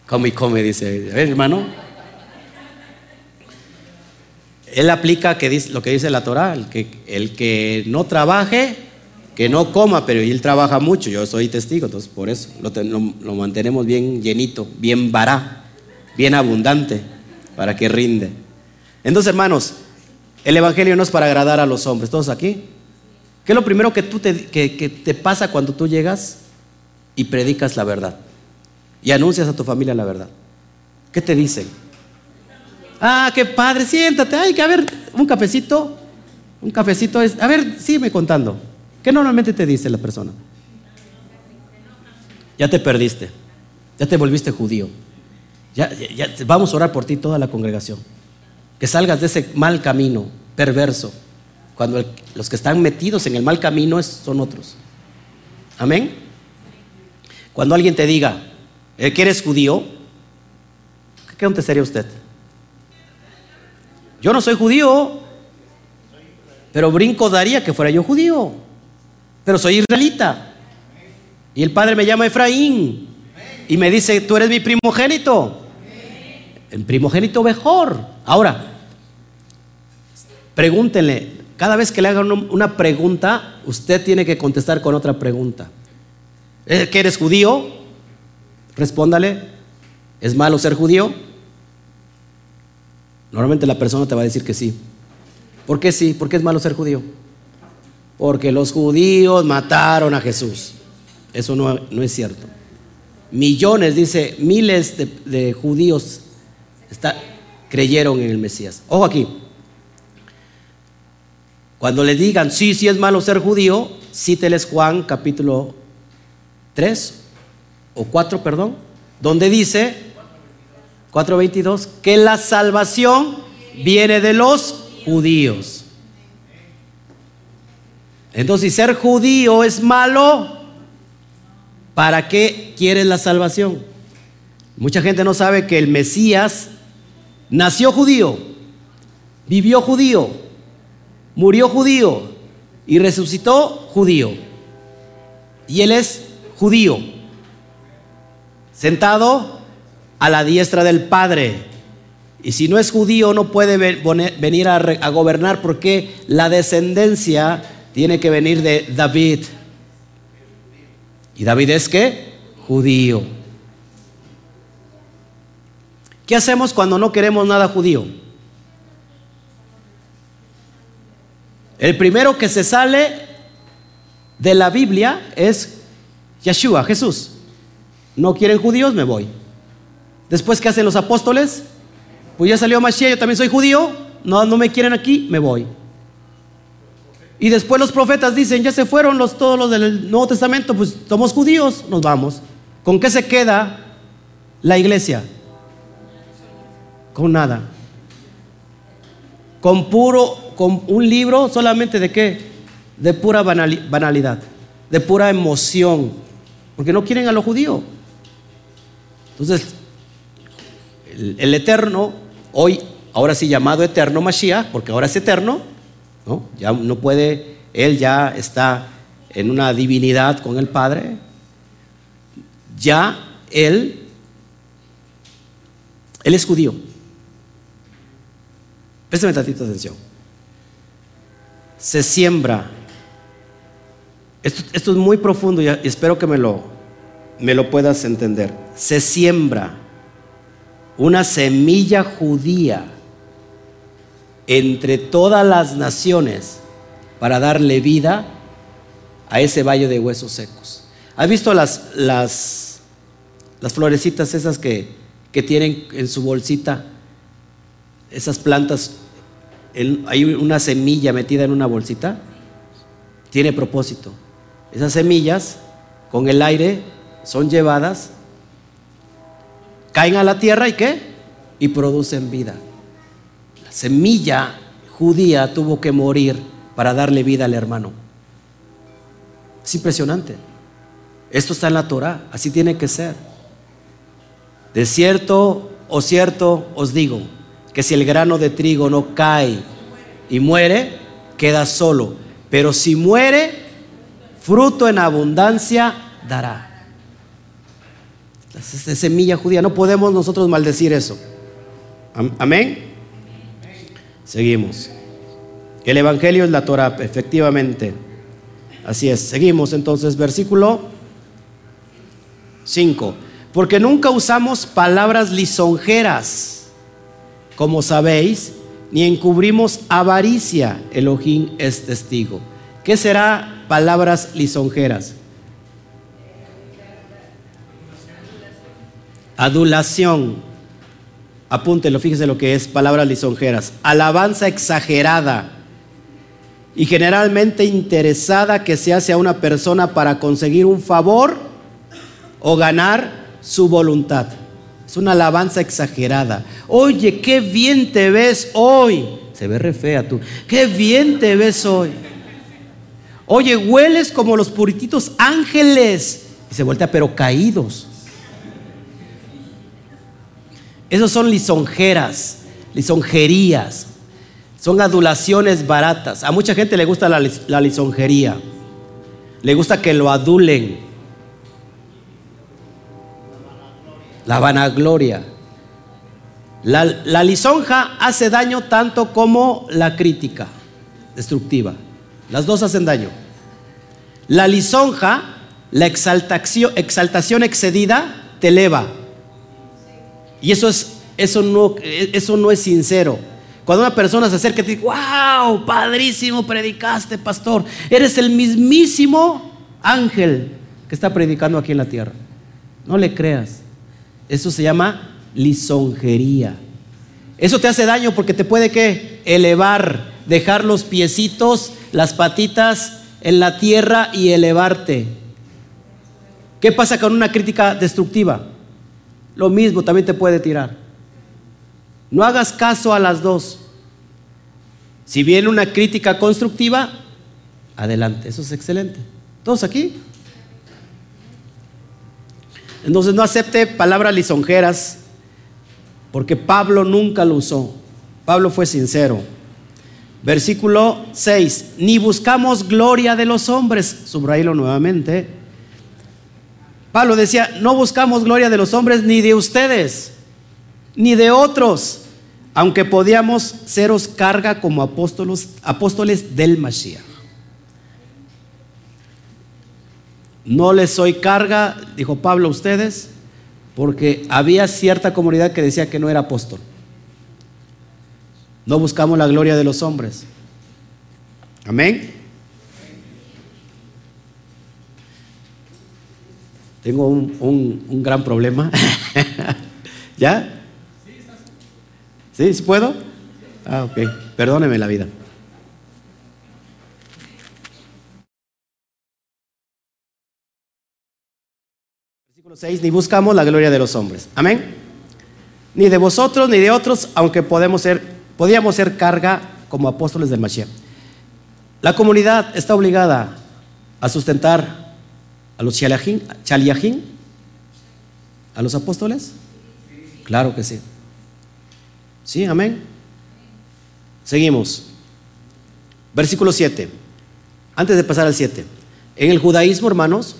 Come y come, dice, hermano. Él aplica lo que dice la Torah, el que, el que no trabaje, que no coma, pero él trabaja mucho, yo soy testigo, entonces por eso lo, mantenemos bien llenito, bien vará, bien abundante, para que rinde. Entonces, hermanos, el Evangelio no es para agradar a los hombres, todos aquí. ¿Qué es lo primero que, tú te, que, te pasa cuando tú llegas y predicas la verdad? Y anuncias a tu familia la verdad. ¿Qué te dicen? Ah, qué padre, siéntate, ay, que a ver, un cafecito, un cafecito es, a ver, sígueme contando. ¿Qué normalmente te dice la persona? Ya te perdiste, ya te volviste judío. Ya, vamos a orar por ti toda la congregación. Que salgas de ese mal camino perverso, cuando los que están metidos en el mal camino son otros. Amén. Cuando alguien te diga que eres judío, ¿qué contestaría usted? Yo no soy judío, pero brinco daría que fuera yo judío pero soy israelita. Y el padre me llama Efraín y me dice, tú eres mi primogénito. El primogénito mejor. Ahora, pregúntenle, cada vez que le hagan una pregunta, usted tiene que contestar con otra pregunta. ¿Que eres judío? Respóndale, ¿es malo ser judío? Normalmente la persona te va a decir que sí. ¿Por qué sí? ¿Por qué es malo ser judío? porque los judíos mataron a Jesús. Eso no, es cierto. Millones, dice, miles de, judíos creyeron en el Mesías. Ojo aquí. Cuando le digan, sí, sí es malo ser judío, cíteles Juan capítulo 3 o 4, perdón, donde dice 4.22 que la salvación viene de los judíos. Entonces, si ser judío es malo, ¿para qué quieres la salvación? Mucha gente no sabe que el Mesías nació judío, vivió judío, murió judío y resucitó judío. Y él es judío, sentado a la diestra del Padre. Y si no es judío, no puede venir a, gobernar porque la descendencia tiene que venir de David. ¿Y David es qué? Judío. ¿Qué hacemos cuando no queremos nada judío? El primero que se sale de la Biblia es Yeshua, Jesús. No quieren judíos, me voy. Después, ¿qué hacen los apóstoles? Pues ya salió Mashiach, yo también soy judío. No, no me quieren aquí, me voy. Y después los profetas dicen, ya se fueron los, todos los del Nuevo Testamento, pues somos judíos, nos vamos. ¿Con qué se queda la iglesia? Con nada. Con puro, con un libro solamente de qué? De pura banalidad, de pura emoción, porque no quieren a lo judío. Entonces, el, el eterno, hoy, ahora sí llamado eterno Mashiach, porque ahora es eterno, ¿no? Ya no puede, él ya está en una divinidad con el Padre, ya él, él es judío. Préstame tantito atención. Se siembra. Esto, es muy profundo y espero que me lo, me lo puedas entender. Se siembra una semilla judía entre todas las naciones para darle vida a ese valle de huesos secos. ¿Has visto las, las, las florecitas esas que, que, tienen en su bolsita? Esas plantas, hay una semilla metida en una bolsita. Tiene propósito. Esas semillas con el aire son llevadas, caen a la tierra y qué? Y producen vida. La semilla judía tuvo que morir para darle vida al hermano. Es impresionante. Esto está en la Torah, así tiene que ser. De cierto o cierto os digo que si el grano de trigo no cae y muere, queda solo. Pero si muere, fruto en abundancia dará. Es semilla judía, no podemos nosotros maldecir eso. Amén. Seguimos. El Evangelio es la Torah, efectivamente. Así es. Seguimos entonces, versículo 5. Porque nunca usamos palabras lisonjeras, como sabéis, ni encubrimos avaricia. Elohim es testigo. ¿Qué será palabras lisonjeras? Adulación. Apúntelo, fíjese lo que es palabras lisonjeras. Alabanza exagerada y generalmente interesada que se hace a una persona para conseguir un favor o ganar su voluntad. Es una alabanza exagerada. Oye, qué bien te ves hoy. Se ve re fea tú. Qué bien te ves hoy. Oye, hueles como los purititos ángeles. Y se voltea, pero caídos. Esos son lisonjeras, lisonjerías. Son adulaciones baratas. A mucha gente le gusta la, lisonjería. Le gusta que lo adulen. La vanagloria. La, lisonja hace daño tanto como la crítica destructiva. Las dos hacen daño. La lisonja, la exaltación, exaltación excedida, te eleva. Y eso, es, eso, no, eso no es sincero. Cuando una persona se acerca y te dice, wow, padrísimo, predicaste, pastor. Eres el mismísimo ángel que está predicando aquí en la tierra. No le creas. Eso se llama lisonjería. Eso te hace daño porque te puede que elevar, dejar los piecitos, las patitas en la tierra y elevarte. ¿Qué pasa con una crítica destructiva? Lo mismo también te puede tirar. No hagas caso a las dos. Si viene una crítica constructiva, adelante, eso es excelente. ¿Todos aquí? Entonces no acepte palabras lisonjeras, porque Pablo nunca lo usó. Pablo fue sincero. Versículo 6, ni buscamos gloria de los hombres, subraylo nuevamente. Pablo decía, no buscamos gloria de los hombres ni de ustedes, ni de otros, aunque podíamos seros carga como apóstolos, apóstoles del Mashiach. No les soy carga, dijo Pablo a ustedes, porque había cierta comunidad que decía que no era apóstol. No buscamos la gloria de los hombres. Amén. Tengo un, un gran problema. *laughs* ¿Ya? ¿Sí puedo? Ah, ok. Perdóneme la vida. Versículo 6, ni buscamos la gloria de los hombres. Amén. ni de vosotros ni de otros, aunque podemos ser, podíamos ser carga como apóstoles del Mashiach. La comunidad está obligada a sustentar a los chaliajín, a los apóstoles. Claro que sí. Sí, amén. Seguimos. Versículo 7. Antes de pasar al 7. En el judaísmo, hermanos,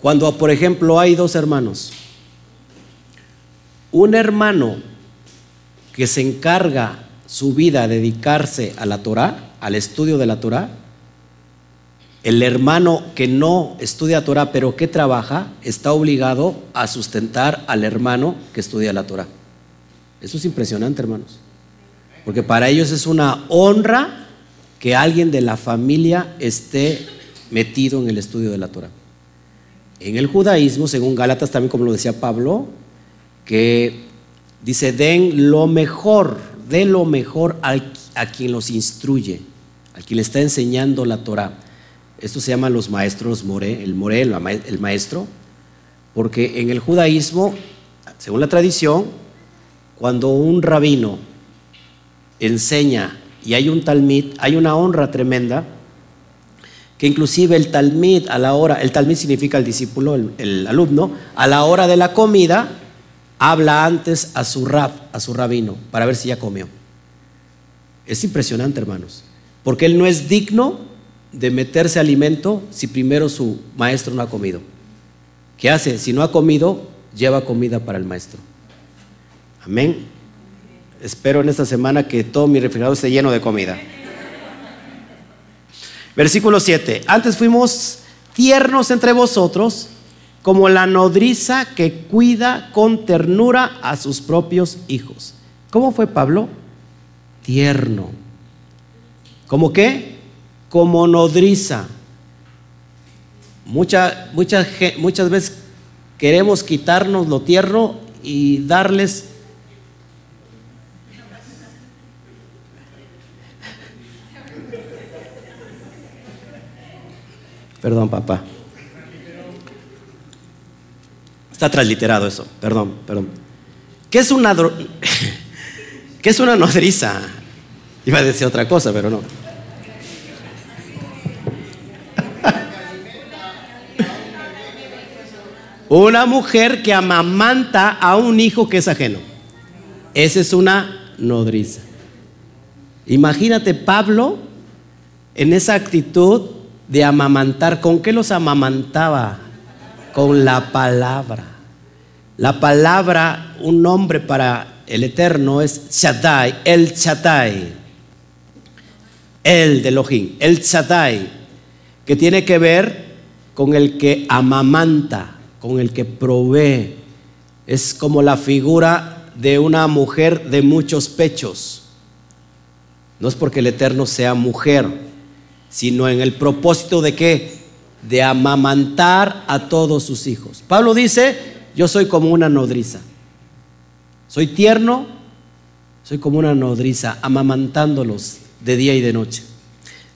cuando, por ejemplo, hay dos hermanos, un hermano que se encarga su vida a dedicarse a la Torah, al estudio de la Torah, el hermano que no estudia Torah pero que trabaja está obligado a sustentar al hermano que estudia la Torah. Eso es impresionante, hermanos. Porque para ellos es una honra que alguien de la familia esté metido en el estudio de la Torah. En el judaísmo, según Gálatas también como lo decía Pablo, que dice, den lo mejor, den lo mejor a, quien los instruye, a quien le está enseñando la Torah. Esto se llama los maestros more, el more, el maestro, porque en el judaísmo, según la tradición, cuando un rabino enseña y hay un talmid, hay una honra tremenda, que inclusive el talmid a la hora, el talmid significa el discípulo, el, alumno, a la hora de la comida, habla antes a su rab, a su rabino, para ver si ya comió. Es impresionante, hermanos, porque él no es digno de meterse alimento si primero su maestro no ha comido. ¿Qué hace? Si no ha comido, lleva comida para el maestro. Amén. Espero en esta semana que todo mi refrigerador esté lleno de comida. Versículo 7. Antes fuimos tiernos entre vosotros como la nodriza que cuida con ternura a sus propios hijos. ¿Cómo fue Pablo? Tierno. ¿Cómo qué? Como nodriza. Mucha, muchas muchas veces queremos quitarnos lo tierno y darles Perdón, papá. Está transliterado eso. Perdón, perdón. ¿Qué es una, *laughs* ¿Qué es una nodriza? Iba a decir otra cosa, pero no. *laughs* Una mujer que amamanta a un hijo que es ajeno. Esa es una nodriza. Imagínate Pablo en esa actitud de amamantar. ¿Con qué los amamantaba? Con la palabra. La palabra, un nombre para el Eterno es Shaddai, el Shaddai, el de Elohim, el Shaddai, que tiene que ver con el que amamanta, con el que provee. Es como la figura de una mujer de muchos pechos. No es porque el Eterno sea mujer, sino en el propósito de qué? De amamantar a todos sus hijos. Pablo dice, yo soy como una nodriza. Soy tierno, soy como una nodriza, amamantándolos de día y de noche.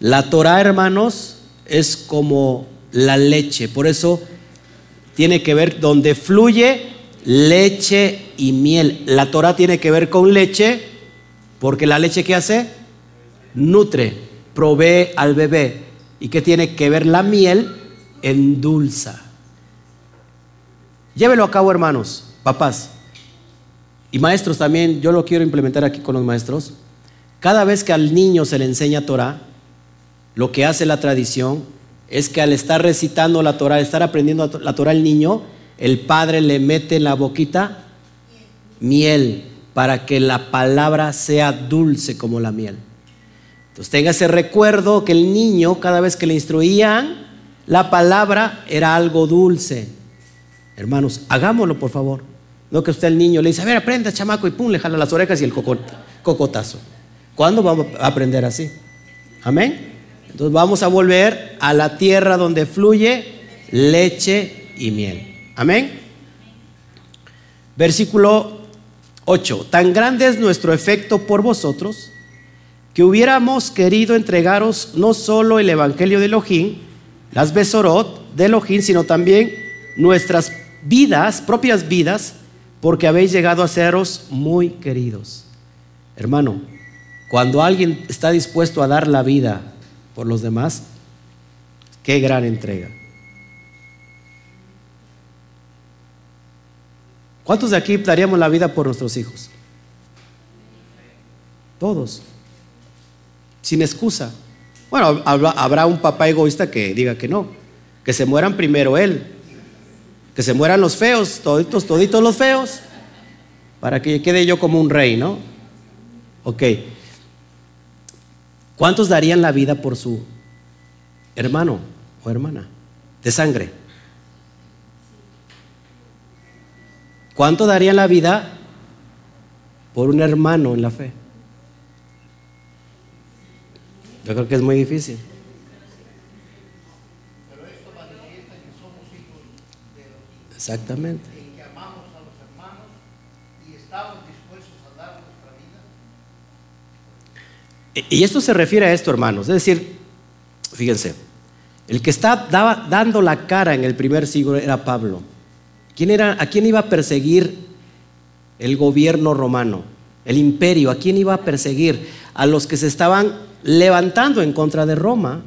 La Torah, hermanos, es como la leche. Por eso tiene que ver donde fluye leche y miel. La Torah tiene que ver con leche, porque la leche que hace? Nutre provee al bebé. ¿Y qué tiene que ver la miel? Endulza. Llévelo a cabo, hermanos, papás. Y maestros también, yo lo quiero implementar aquí con los maestros. Cada vez que al niño se le enseña Torah, lo que hace la tradición es que al estar recitando la Torah, estar aprendiendo la Torah al niño, el padre le mete en la boquita miel para que la palabra sea dulce como la miel. Entonces tenga ese recuerdo que el niño, cada vez que le instruían, la palabra era algo dulce. Hermanos, hagámoslo por favor. No que usted al niño le dice, a ver, aprenda, chamaco, y pum, le jala las orejas y el cocotazo. ¿Cuándo vamos a aprender así? Amén. Entonces vamos a volver a la tierra donde fluye leche y miel. Amén. Versículo 8. Tan grande es nuestro efecto por vosotros que hubiéramos querido entregaros no solo el Evangelio de Elohim, las Besorot de Elohim, sino también nuestras vidas, propias vidas, porque habéis llegado a seros muy queridos. Hermano, cuando alguien está dispuesto a dar la vida por los demás, qué gran entrega. ¿Cuántos de aquí daríamos la vida por nuestros hijos? Todos. Sin excusa. Bueno, habrá un papá egoísta que diga que no. Que se mueran primero él. Que se mueran los feos, toditos, toditos los feos. Para que quede yo como un rey, ¿no? Ok. ¿Cuántos darían la vida por su hermano o hermana de sangre? ¿Cuánto darían la vida por un hermano en la fe? Yo creo que es muy difícil. Exactamente. que amamos a los hermanos y estamos dispuestos a dar nuestra vida. Y esto se refiere a esto, hermanos. Es decir, fíjense, el que está dando la cara en el primer siglo era Pablo. ¿Quién era, ¿A quién iba a perseguir el gobierno romano? El imperio. ¿A quién iba a perseguir? A los que se estaban levantando en contra de Roma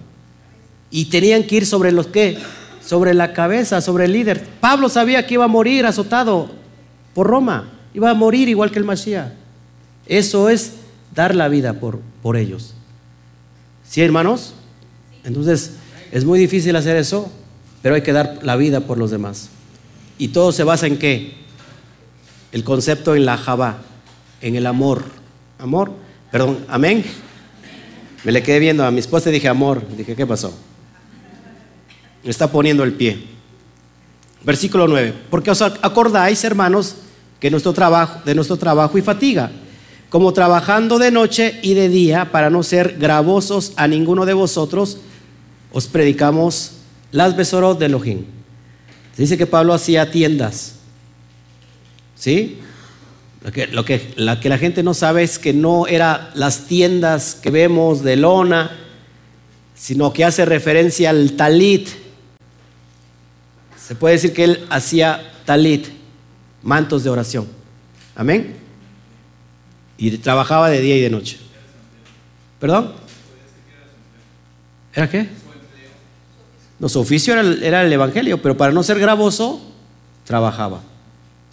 y tenían que ir sobre los que sobre la cabeza, sobre el líder. Pablo sabía que iba a morir azotado por Roma, iba a morir igual que el Mashiach. Eso es dar la vida por, por ellos. ¿Sí, hermanos? Entonces, es muy difícil hacer eso, pero hay que dar la vida por los demás. Y todo se basa en qué? El concepto en la Java, en el amor. Amor, perdón, amén. Me le quedé viendo a mi esposa y dije, amor. Dije, ¿qué pasó? Me está poniendo el pie. Versículo 9. Porque os acordáis, hermanos, que nuestro trabajo, de nuestro trabajo y fatiga, como trabajando de noche y de día para no ser gravosos a ninguno de vosotros, os predicamos las besoros de Elohim. dice que Pablo hacía tiendas. ¿Sí? Lo que, lo que, la que la gente no sabe es que no eran las tiendas que vemos de lona, sino que hace referencia al talit. Se puede decir que él hacía talit, mantos de oración. Amén. Y trabajaba de día y de noche. ¿Perdón? ¿Era qué? No, su oficio era era el evangelio, pero para no ser gravoso, trabajaba.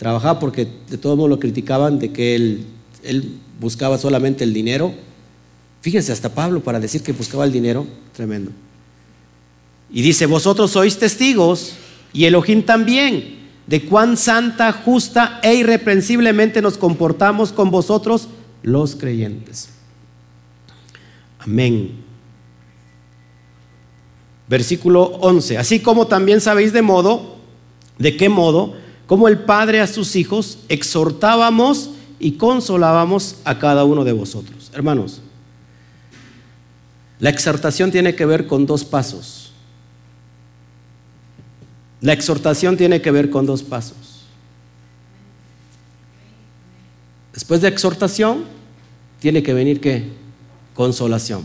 Trabajaba porque de todos modos lo criticaban de que él, él buscaba solamente el dinero. Fíjense, hasta Pablo para decir que buscaba el dinero, tremendo. Y dice, vosotros sois testigos, y Elohim también, de cuán santa, justa e irreprensiblemente nos comportamos con vosotros los creyentes. Amén. Versículo 11. Así como también sabéis de modo, de qué modo, como el Padre a sus hijos, exhortábamos y consolábamos a cada uno de vosotros. Hermanos, la exhortación tiene que ver con dos pasos. La exhortación tiene que ver con dos pasos. Después de exhortación, tiene que venir qué? Consolación.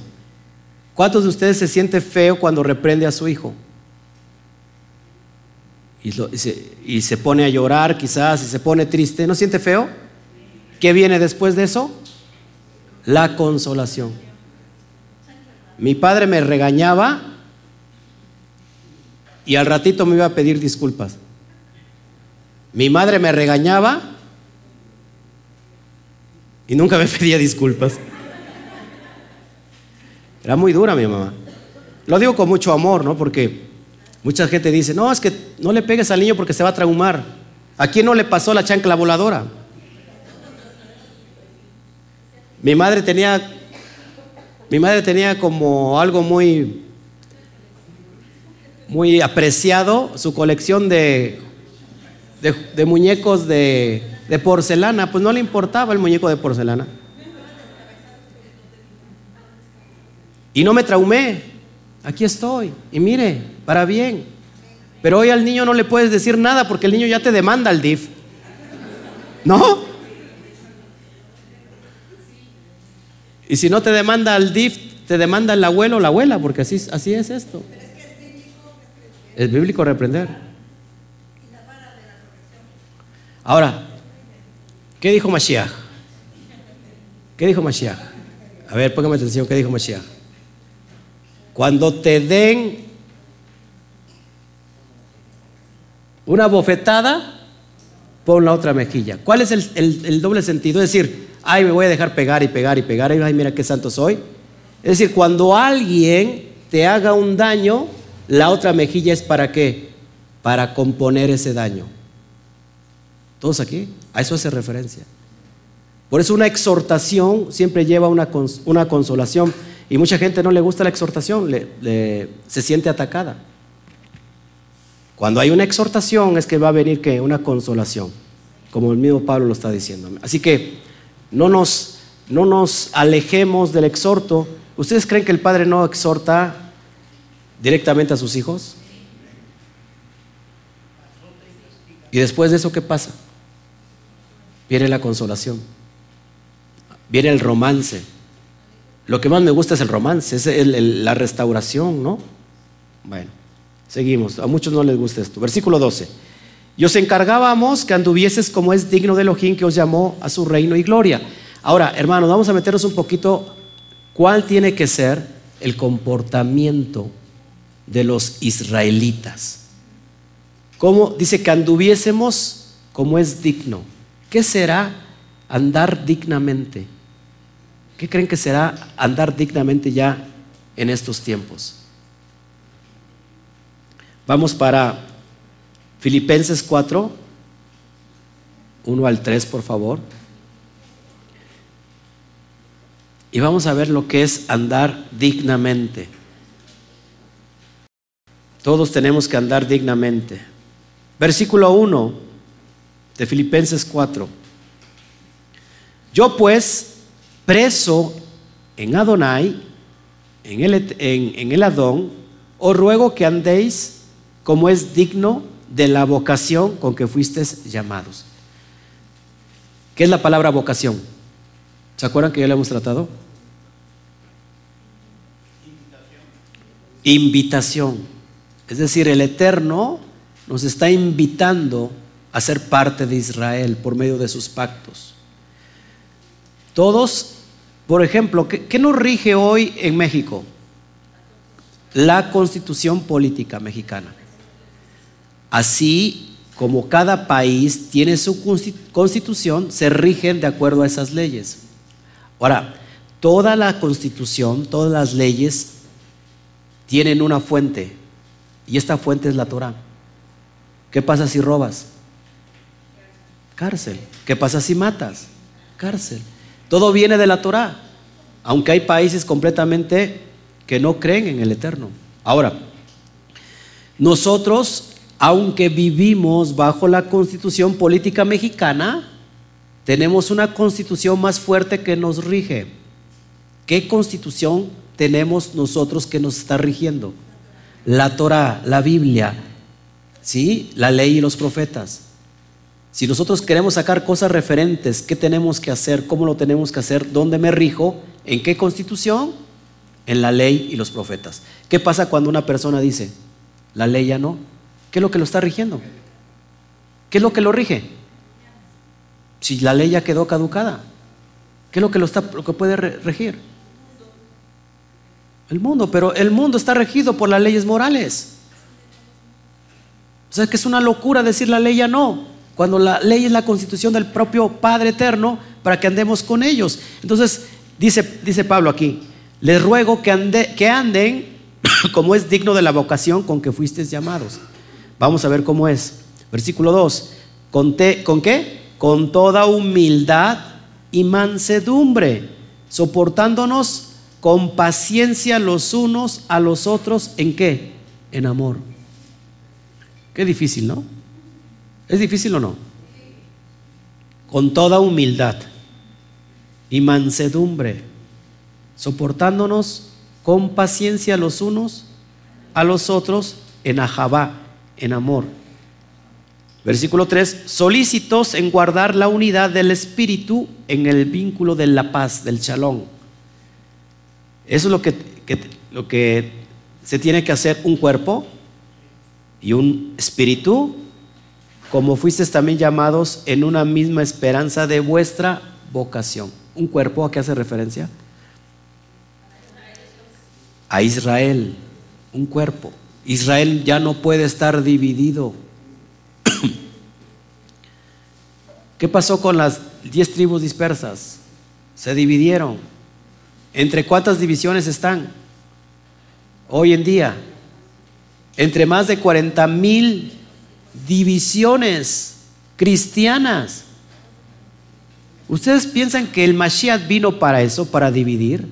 ¿Cuántos de ustedes se siente feo cuando reprende a su hijo? Y, se, pone a llorar quizás y se pone triste, ¿no siente feo? ¿Qué viene después de eso? La consolación. Mi padre me regañaba y al ratito me iba a pedir disculpas. Mi madre me regañaba y nunca me *laughs* pedía disculpas. Era muy dura mi mamá. Lo digo con mucho amor, ¿no? Porque Mucha gente dice, no, es que no le pegues al niño porque se va a traumar. ¿A quién no le pasó la chancla voladora? Mi madre tenía, mi madre tenía como algo muy, muy apreciado su colección de, de, muñecos de, de porcelana. Pues no le importaba el muñeco de porcelana. Y no me traumé. Aquí estoy. Y mire, para bien. Pero hoy al niño no le puedes decir nada porque el niño ya te demanda el DIF. ¿No? Y si no te demanda el DIF, te demanda el abuelo o la abuela, porque así, así es esto. Es bíblico reprender. Ahora, ¿Qué dijo Mashiach? ¿Qué dijo Mashiach? A ver, póngame atención, ¿qué dijo Mashiach? Cuando te den una bofetada, pon la otra mejilla. ¿Cuál es el, doble sentido? Es decir, ay, me voy a dejar pegar y pegar y pegar, ay, mira qué santo soy. Es decir, cuando alguien te haga un daño, la otra mejilla es para qué? Para componer ese daño. ¿Todos aquí? A eso hace referencia. Por eso una exhortación siempre lleva una, una consolación. Y mucha gente no le gusta la exhortación, se siente atacada. Cuando hay una exhortación es que va a venir que una consolación, como el mismo Pablo lo está diciendo. Así que no nos, no nos alejemos del exhorto. ¿Ustedes creen que el Padre no exhorta directamente a sus hijos? ¿Y después de eso qué pasa? Viene la consolación, viene el romance. Lo que más me gusta es el romance, es la restauración, ¿no? Bueno. Seguimos, a muchos no les gusta esto. Versículo 12. Y os encargábamos que anduvieses como es digno de Elohim que os llamó a su reino y gloria. Ahora, hermanos, vamos a meternos un poquito cuál tiene que ser el comportamiento de los israelitas. ¿Cómo dice que anduviésemos como es digno? ¿Qué será andar dignamente? ¿Qué creen que será andar dignamente ya en estos tiempos? Vamos para Filipenses 4, 1 al 3, por favor. Y vamos a ver lo que es andar dignamente. Todos tenemos que andar dignamente. Versículo 1 de Filipenses 4. Yo pues, preso en Adonai, en el, Adón, os ruego que andéis como es digno de la vocación con que fuisteis llamados. ¿Qué es la palabra vocación? ¿Se acuerdan que ya la hemos tratado? Invitación. Invitación. Es decir, el Eterno nos está invitando a ser parte de Israel por medio de sus pactos. Todos, por ejemplo, ¿qué, qué nos rige hoy en México? La constitución política mexicana. Así como cada país tiene su constitución, se rigen de acuerdo a esas leyes. Ahora, toda la constitución, todas las leyes tienen una fuente y esta fuente es la Torah. ¿Qué pasa si robas? Cárcel. ¿Qué pasa si matas? Cárcel. Todo viene de la Torah, aunque hay países completamente que no creen en el Eterno. Ahora, nosotros aunque vivimos bajo la constitución política mexicana, tenemos una constitución más fuerte que nos rige. ¿Qué constitución tenemos nosotros que nos está rigiendo? La Torah, la Biblia, ¿sí? la ley y los profetas. Si nosotros queremos sacar cosas referentes, ¿qué tenemos que hacer? ¿Cómo lo tenemos que hacer? ¿Dónde me rijo? ¿En qué constitución? En la ley y los profetas. ¿Qué pasa cuando una persona dice, la ley ya no? ¿Qué es lo que lo está rigiendo? ¿Qué es lo que lo rige? Si la ley ya quedó caducada, ¿qué es lo que, lo, está, lo que puede regir? El mundo, pero el mundo está regido por las leyes morales. O sea que es una locura decir la ley ya no, cuando la ley es la constitución del propio Padre Eterno para que andemos con ellos. Entonces, dice, dice Pablo aquí, les ruego que, ande, que anden *coughs* como es digno de la vocación con que fuisteis llamados. Vamos a ver cómo es. Versículo 2. ¿Con, ¿Con qué? Con toda humildad y mansedumbre, soportándonos con paciencia los unos a los otros. ¿En qué? En amor. Qué difícil, ¿no? ¿Es difícil o no? Con toda humildad y mansedumbre, soportándonos con paciencia los unos a los otros en Ahabá en amor. Versículo 3, solícitos en guardar la unidad del espíritu en el vínculo de la paz, del chalón. Eso es lo que, lo que se tiene que hacer un cuerpo y un espíritu como fuisteis también llamados en una misma esperanza de vuestra vocación. ¿Un cuerpo a qué hace referencia? A Israel, un cuerpo. Israel ya no puede estar dividido. ¿Qué pasó con las diez tribus dispersas? Se dividieron. ¿Entre cuántas divisiones están hoy en día? Entre más de 40 mil divisiones cristianas. ¿Ustedes piensan que el Mashiach vino para eso, para dividir?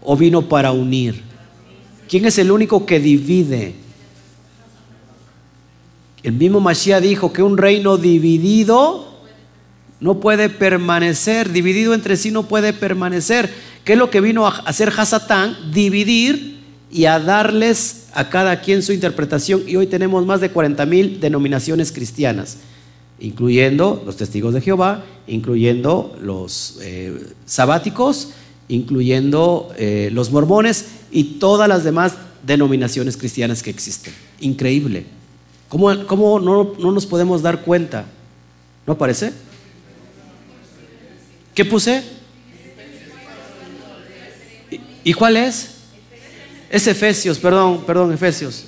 ¿O vino para unir? ¿Quién es el único que divide? El mismo Mashiach dijo que un reino dividido no puede permanecer, dividido entre sí no puede permanecer. ¿Qué es lo que vino a hacer Hasatán? Dividir y a darles a cada quien su interpretación. Y hoy tenemos más de 40 mil denominaciones cristianas, incluyendo los testigos de Jehová, incluyendo los eh, sabáticos, incluyendo eh, los mormones y todas las demás denominaciones cristianas que existen. Increíble. ¿Cómo, no, nos podemos dar cuenta? ¿No parece? ¿Qué puse? ¿Y, cuál es? Es Efesios, perdón, perdón, Efesios.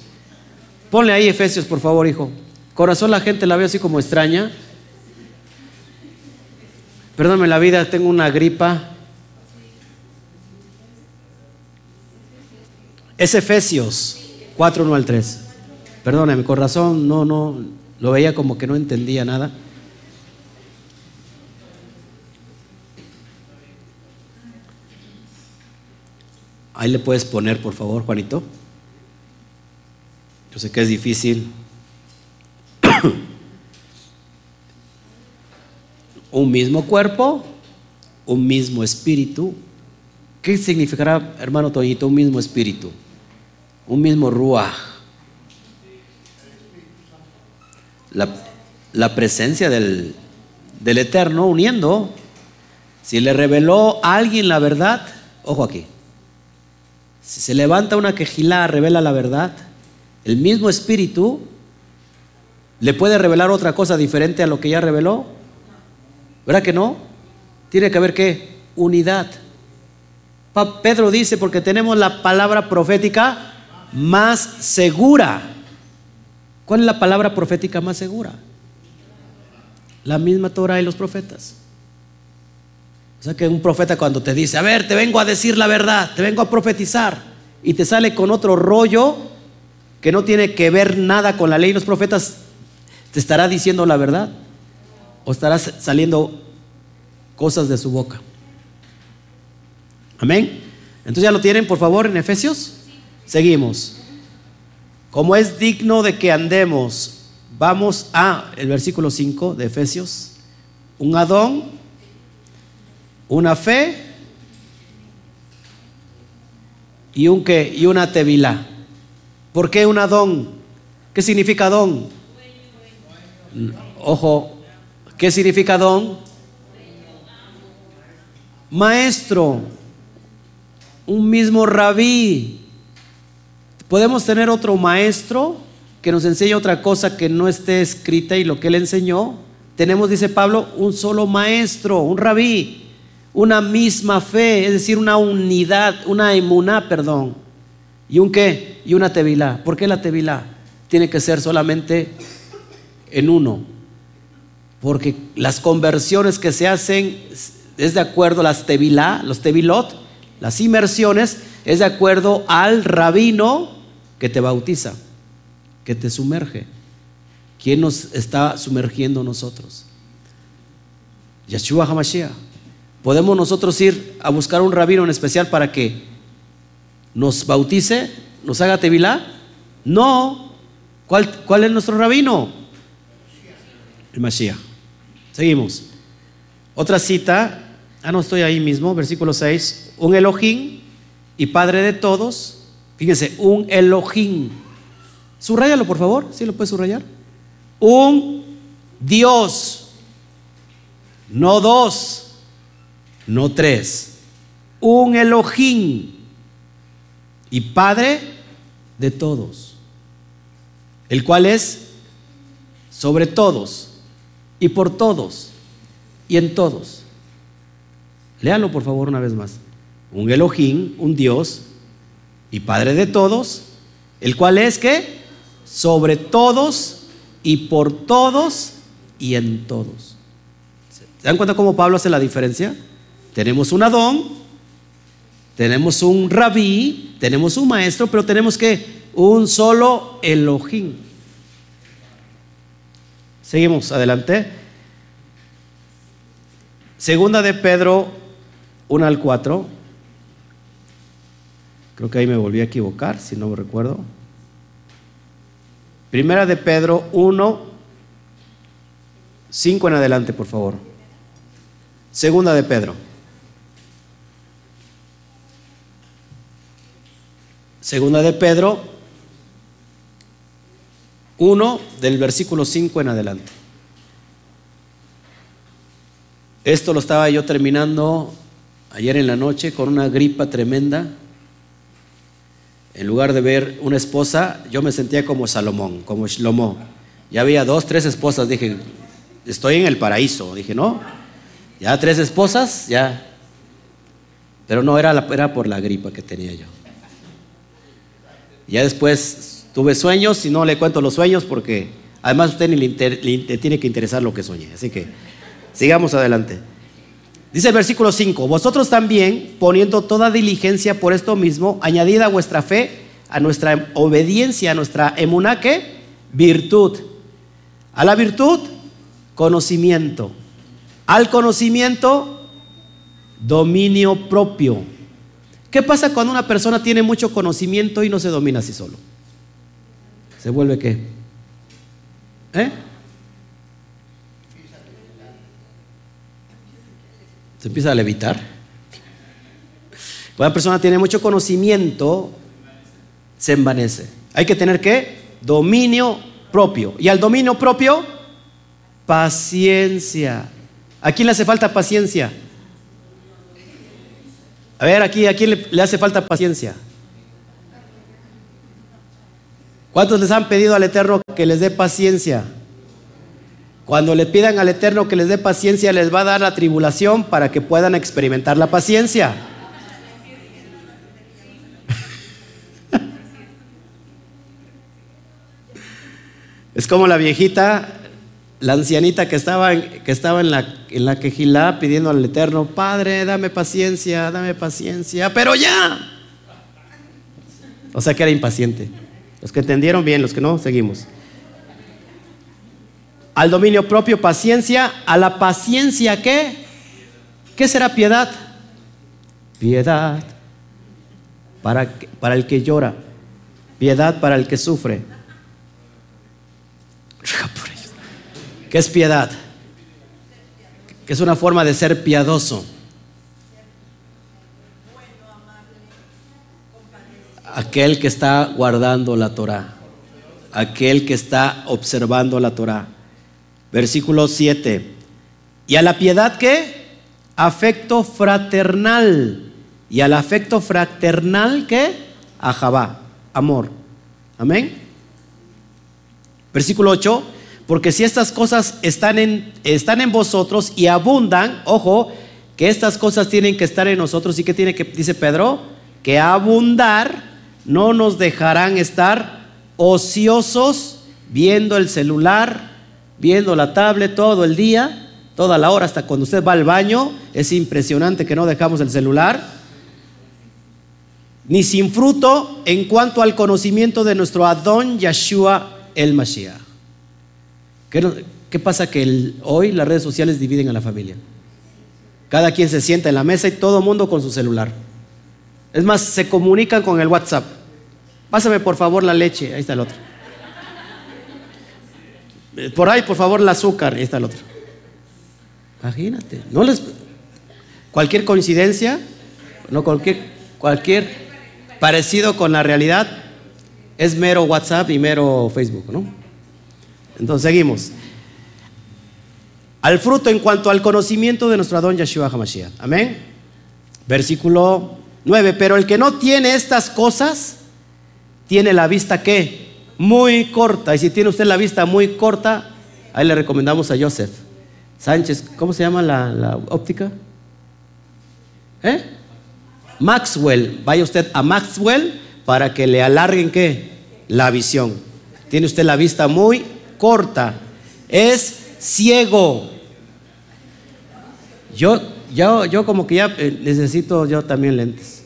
Ponle ahí Efesios, por favor, hijo. Corazón la gente la ve así como extraña. Perdóname la vida, tengo una gripa. Es Efesios 4, 1 al 3. Perdóname, con razón, no, no, lo veía como que no entendía nada. Ahí le puedes poner, por favor, Juanito. Yo sé que es difícil. *coughs* un mismo cuerpo, un mismo espíritu. ¿Qué significará, hermano Toñito, un mismo espíritu? Un mismo ruaj la, presencia del, del Eterno uniendo. Si le reveló a alguien la verdad, ojo aquí, si se levanta una quejilá, revela la verdad, el mismo espíritu le puede revelar otra cosa diferente a lo que ya reveló. ¿Verdad que no? Tiene que haber qué? Unidad. Pedro dice, porque tenemos la palabra profética más segura. ¿Cuál es la palabra profética más segura? La misma Torah y los profetas. O sea que un profeta cuando te dice, a ver, te vengo a decir la verdad, te vengo a profetizar, y te sale con otro rollo que no tiene que ver nada con la ley, los profetas te estará diciendo la verdad o estará saliendo cosas de su boca. Amén. Entonces ya lo tienen, por favor, en Efesios. Seguimos. Como es digno de que andemos, vamos a el versículo 5 de Efesios, un Adón, una fe y un qué y una tevila. ¿Por qué un Adón? ¿Qué significa Adón? Ojo, ¿qué significa Adón? Maestro, un mismo rabí, Podemos tener otro maestro que nos enseñe otra cosa que no esté escrita y lo que él enseñó. Tenemos, dice Pablo, un solo maestro, un rabí, una misma fe, es decir, una unidad, una emuná, perdón. ¿Y un qué? Y una tevilá. ¿Por qué la tevilá? Tiene que ser solamente en uno. Porque las conversiones que se hacen es de acuerdo a las tevilá, los tevilot, las inmersiones, es de acuerdo al rabino que te bautiza, que te sumerge. ¿Quién nos está sumergiendo nosotros? Yeshua HaMashiach. ¿Podemos nosotros ir a buscar un rabino en especial para que nos bautice, nos haga tevilá? No. ¿Cuál, ¿Cuál, es nuestro rabino? El Mashiach. Seguimos. Otra cita. Ah, no estoy ahí mismo, versículo 6. Un Elohim y Padre de todos Fíjense, un Elohim. Subrayalo, por favor. ¿Sí lo puedes subrayar? Un Dios. No dos. No tres. Un Elohim. Y Padre de todos. El cual es sobre todos y por todos y en todos. Léalo por favor una vez más. Un Elohim, un Dios y Padre de todos, el cual es que sobre todos y por todos y en todos. ¿Se dan cuenta cómo Pablo hace la diferencia? Tenemos un Adón, tenemos un rabí, tenemos un maestro, pero tenemos que un solo Elohim. Seguimos adelante. Segunda de Pedro 1 al 4. Creo que ahí me volví a equivocar, si no me recuerdo. Primera de Pedro 1, 5 en adelante, por favor. Segunda de Pedro. Segunda de Pedro 1 del versículo 5 en adelante. Esto lo estaba yo terminando ayer en la noche con una gripa tremenda. En lugar de ver una esposa, yo me sentía como Salomón, como Shlomo. Ya había dos, tres esposas. Dije, estoy en el paraíso. Dije, no, ya tres esposas, ya. Pero no, era, era por la gripa que tenía yo. Ya después tuve sueños y no le cuento los sueños porque además usted ni le, tiene que interesar lo que soñé. Así que sigamos adelante. Dice el versículo 5, vosotros también, poniendo toda diligencia por esto mismo, añadida a vuestra fe, a nuestra obediencia, a nuestra emunaque, virtud. A la virtud, conocimiento. Al conocimiento, dominio propio. ¿Qué pasa cuando una persona tiene mucho conocimiento y no se domina así solo? ¿Se vuelve qué? ¿Eh? Se empieza a levitar. Cuando una persona tiene mucho conocimiento, se envanece. Hay que tener qué? Dominio propio. Y al dominio propio, paciencia. ¿A quién le hace falta paciencia? A ver, aquí, ¿a quién le, hace falta paciencia? ¿Cuántos les han pedido al Eterno que les dé paciencia? Cuando le pidan al Eterno que les dé paciencia, les va a dar la tribulación para que puedan experimentar la paciencia. *laughs* Es como la viejita la ancianita que estaba, en, que estaba en, la, en la quejilá pidiendo al Eterno, Padre, dame paciencia, dame paciencia, pero ya. O sea que era impaciente. Los que entendieron bien, los que no, seguimos. Al dominio propio, paciencia. A la paciencia, ¿qué? ¿Qué será piedad? Piedad para, para el que llora. Piedad para el que sufre. ¿Qué es piedad? Que es una forma de ser piadoso. Aquel que está guardando la Torah. Aquel que está observando la Torah. Versículo 7. ¿Y a la piedad qué? Afecto fraternal. ¿Y al afecto fraternal qué? Ajabá, amor. Amén. Versículo 8 porque si estas cosas están en, están en vosotros y abundan, ojo, que estas cosas tienen que estar en nosotros y que tiene que, dice Pedro, que abundar no nos dejarán estar ociosos viendo el celular, viendo la tablet todo el día, toda la hora, hasta cuando usted va al baño. Es impresionante que no dejamos el celular. Ni sin fruto en cuanto al conocimiento de nuestro Adón Yeshua el Mashiach. ¿Qué, pasa que hoy las redes sociales dividen a la familia? Cada quien se sienta en la mesa y todo el mundo con su celular. Es más, se comunican con el WhatsApp. Pásame por favor la leche, ahí está el otro. Por ahí, por favor, el azúcar, ahí está el otro. Imagínate, no les cualquier coincidencia, no cualquier cualquier parecido con la realidad es mero WhatsApp y mero Facebook, ¿no? Entonces seguimos. Al fruto en cuanto al conocimiento de nuestro Adón Yeshua HaMashiach. Amén. Versículo 9. Pero el que no tiene estas cosas, tiene la vista que muy corta. Y si tiene usted la vista muy corta, Ahí le recomendamos a Joseph. Sánchez, ¿cómo se llama la, óptica? ¿Eh? Maxwell. Vaya usted a Maxwell para que le alarguen qué? La visión. Tiene usted la vista muy corta. Es ciego. Yo, yo, yo como que ya eh, necesito yo también lentes.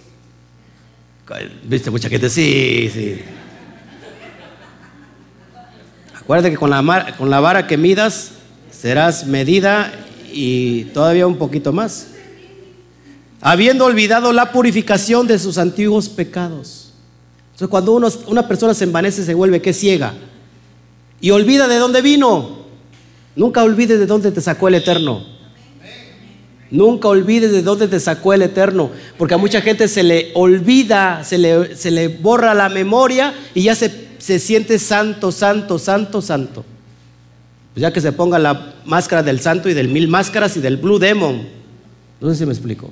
¿Viste mucha gente? Sí, sí. Acuérdate que con la, con la vara que midas serás medida y todavía un poquito más. Habiendo olvidado la purificación de sus antiguos pecados. Entonces cuando una persona se envanece se vuelve que ciega. Y olvida de dónde vino. Nunca olvides de dónde te sacó el Eterno. Nunca olvides de dónde te sacó el Eterno, porque a mucha gente se le olvida, se le, se le borra la memoria y ya se, se, siente santo, santo, santo, santo. Pues ya que se ponga la máscara del santo y del mil máscaras y del Blue Demon. No sé si me explico.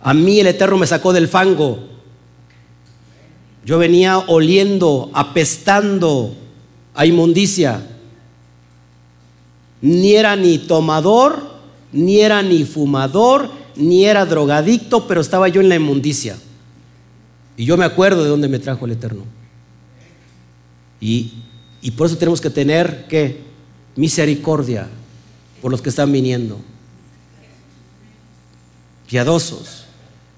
A mí el Eterno me sacó del fango. Yo venía oliendo, apestando a inmundicia ni era ni tomador, ni era ni fumador, ni era drogadicto, pero estaba yo en la inmundicia. Y yo me acuerdo de dónde me trajo el Eterno. Y, por eso tenemos que tener que misericordia por los que están viniendo. Piadosos.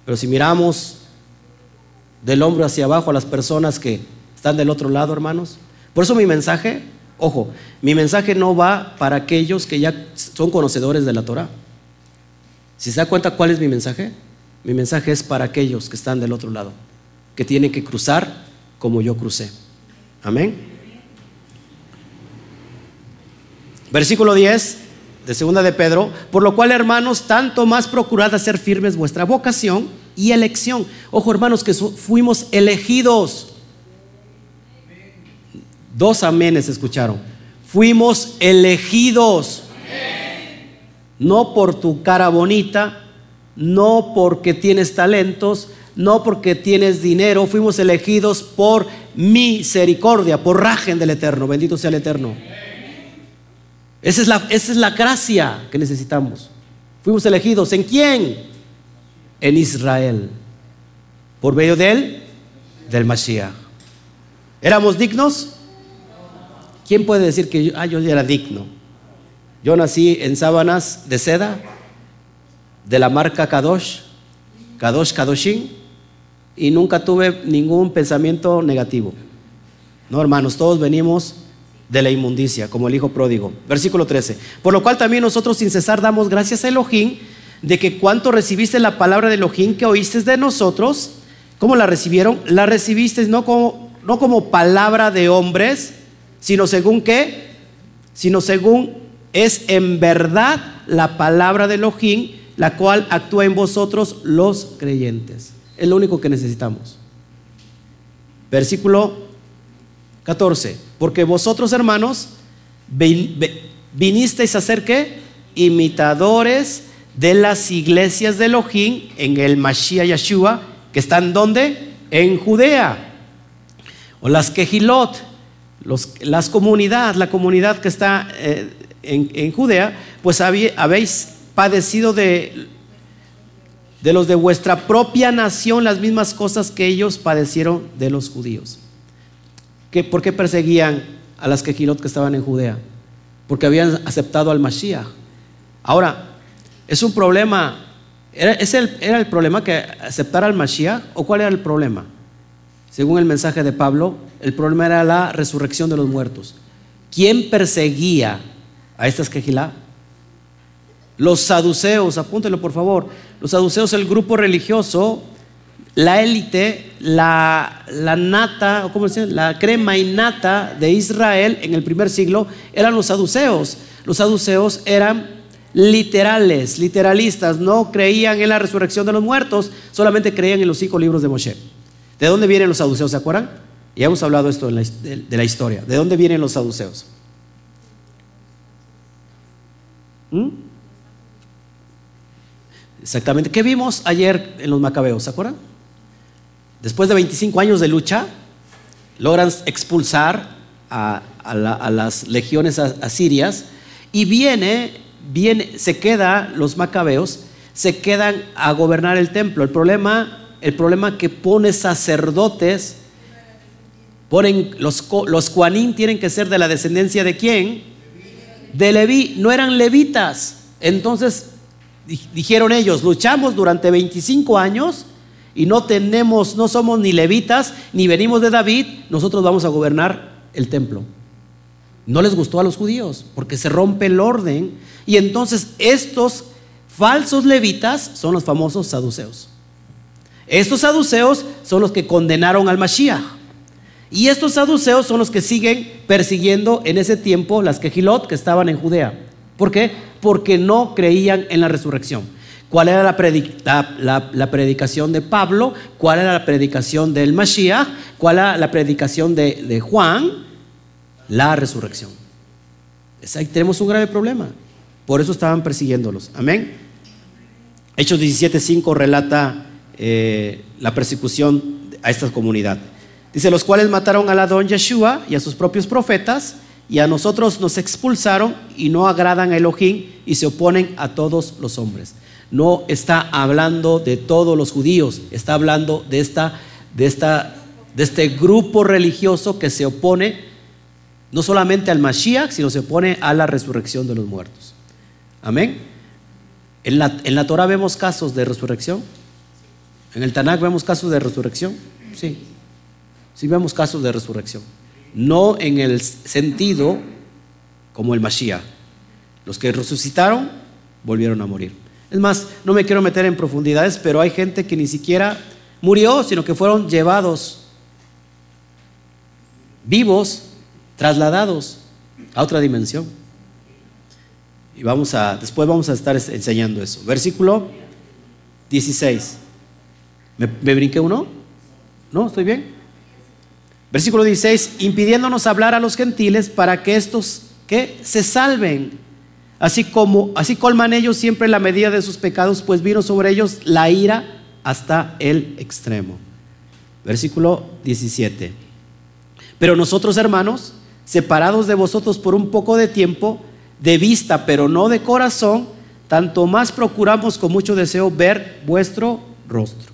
Pero si miramos del hombro hacia abajo a las personas que están del otro lado, hermanos, por eso mi mensaje Ojo, mi mensaje no va para aquellos que ya son conocedores de la Torah. Si se da cuenta cuál es mi mensaje, mi mensaje es para aquellos que están del otro lado, que tienen que cruzar como yo crucé. Amén. Versículo 10 de segunda de Pedro, por lo cual hermanos, tanto más procurad hacer firmes vuestra vocación y elección. Ojo hermanos, que fuimos elegidos Dos amenes escucharon. Fuimos elegidos. No por tu cara bonita, no porque tienes talentos, no porque tienes dinero, fuimos elegidos por misericordia, por rajen del Eterno. Bendito sea el Eterno. Esa es, la, esa es la gracia que necesitamos. Fuimos elegidos. ¿En quién? En Israel. Por medio de él, del Mashiach. ¿Éramos dignos? ¿Quién puede decir que yo, ah, yo era digno? Yo nací en sábanas de seda de la marca Kadosh, Kadosh Kadoshin, y nunca tuve ningún pensamiento negativo. No, hermanos, todos venimos de la inmundicia, como el hijo pródigo. Versículo 13. Por lo cual también nosotros sin cesar damos gracias a Elohim de que cuanto recibiste la palabra de Elohim que oíste de nosotros, ¿cómo la recibieron? La recibiste no como, no como palabra de hombres, sino según qué? Sino según es en verdad la palabra de Elohim, la cual actúa en vosotros los creyentes. Es lo único que necesitamos. Versículo 14. Porque vosotros, hermanos, vinisteis a ser qué? Imitadores de las iglesias de Elohim en el Mashiach Yeshua, que están donde? En Judea. O las Kejilot las comunidades, la comunidad que está eh, en, Judea, pues habéis padecido de, de los de vuestra propia nación las mismas cosas que ellos padecieron de los judíos. ¿Por qué perseguían a las quejilot que estaban en Judea? Porque habían aceptado al Mashiach. Ahora, es un problema. ¿Era, ¿Era el problema que aceptar al Mashiach? ¿O cuál era el problema? Según el mensaje de Pablo, el problema era la resurrección de los muertos. ¿Quién perseguía a estas quejilá? Los saduceos, apúntelo por favor. Los saduceos, el grupo religioso, la élite, la, la nata, ¿cómo se La crema y nata de Israel en el primer siglo eran los saduceos. Los saduceos eran literales, literalistas, no creían en la resurrección de los muertos, solamente creían en los cinco libros de Moshe. ¿De dónde vienen los saduceos? ¿Se acuerdan? Ya hemos hablado esto de, la historia. ¿De dónde vienen los saduceos? ¿Mm? Exactamente. ¿Qué vimos ayer en los macabeos? ¿Se acuerdan? Después de 25 años de lucha, logran expulsar a, a la- a las legiones asirias y viene, viene, se queda, los macabeos, se quedan a gobernar el templo. El problema, el problema que pone sacerdotes, ponen, los, los cuanín tienen que ser de la descendencia de quién? De Leví, no eran levitas. Entonces dijeron ellos, luchamos durante 25 años y no tenemos, no somos ni levitas, ni venimos de David, nosotros vamos a gobernar el templo. No les gustó a los judíos porque se rompe el orden y entonces estos falsos levitas son los famosos saduceos. Estos saduceos son los que condenaron al Mashiach. Y estos saduceos son los que siguen persiguiendo en ese tiempo las quejilot que estaban en Judea. ¿Por qué? Porque no creían en la resurrección. ¿Cuál era la, predi- la- la- la predicación de Pablo? ¿Cuál era la predicación del Mashiach? ¿Cuál era la predicación de, de Juan? La resurrección. Es ahí tenemos un grave problema. Por eso estaban persiguiéndolos. Amén. Hechos 17.5 relata eh, la persecución a esta comunidad. Dice, los cuales mataron a la don Yeshua y a sus propios profetas, y a nosotros nos expulsaron y no agradan a Elohim y se oponen a todos los hombres. No está hablando de todos los judíos, está hablando de, esta, de, esta, de este grupo religioso que se opone no solamente al Mashiach, sino se opone a la resurrección de los muertos. Amén. En la, en la Torah vemos casos de resurrección. En el Tanakh vemos casos de resurrección. Sí. Sí vemos casos de resurrección. No en el sentido como el Mashiach. Los que resucitaron volvieron a morir. Es más, no me quiero meter en profundidades, pero hay gente que ni siquiera murió, sino que fueron llevados vivos, trasladados a otra dimensión. Y vamos a, después vamos a estar es- enseñando eso. Versículo 16. ¿Me, me brinqué uno? ¿No? ¿Estoy bien? Versículo 16, impidiéndonos hablar a los gentiles para que estos que se salven, así como así colman ellos siempre la medida de sus pecados, pues vino sobre ellos la ira hasta el extremo. Versículo 17. Pero nosotros, hermanos, separados de vosotros por un poco de tiempo, de vista, pero no de corazón, tanto más procuramos con mucho deseo ver vuestro rostro.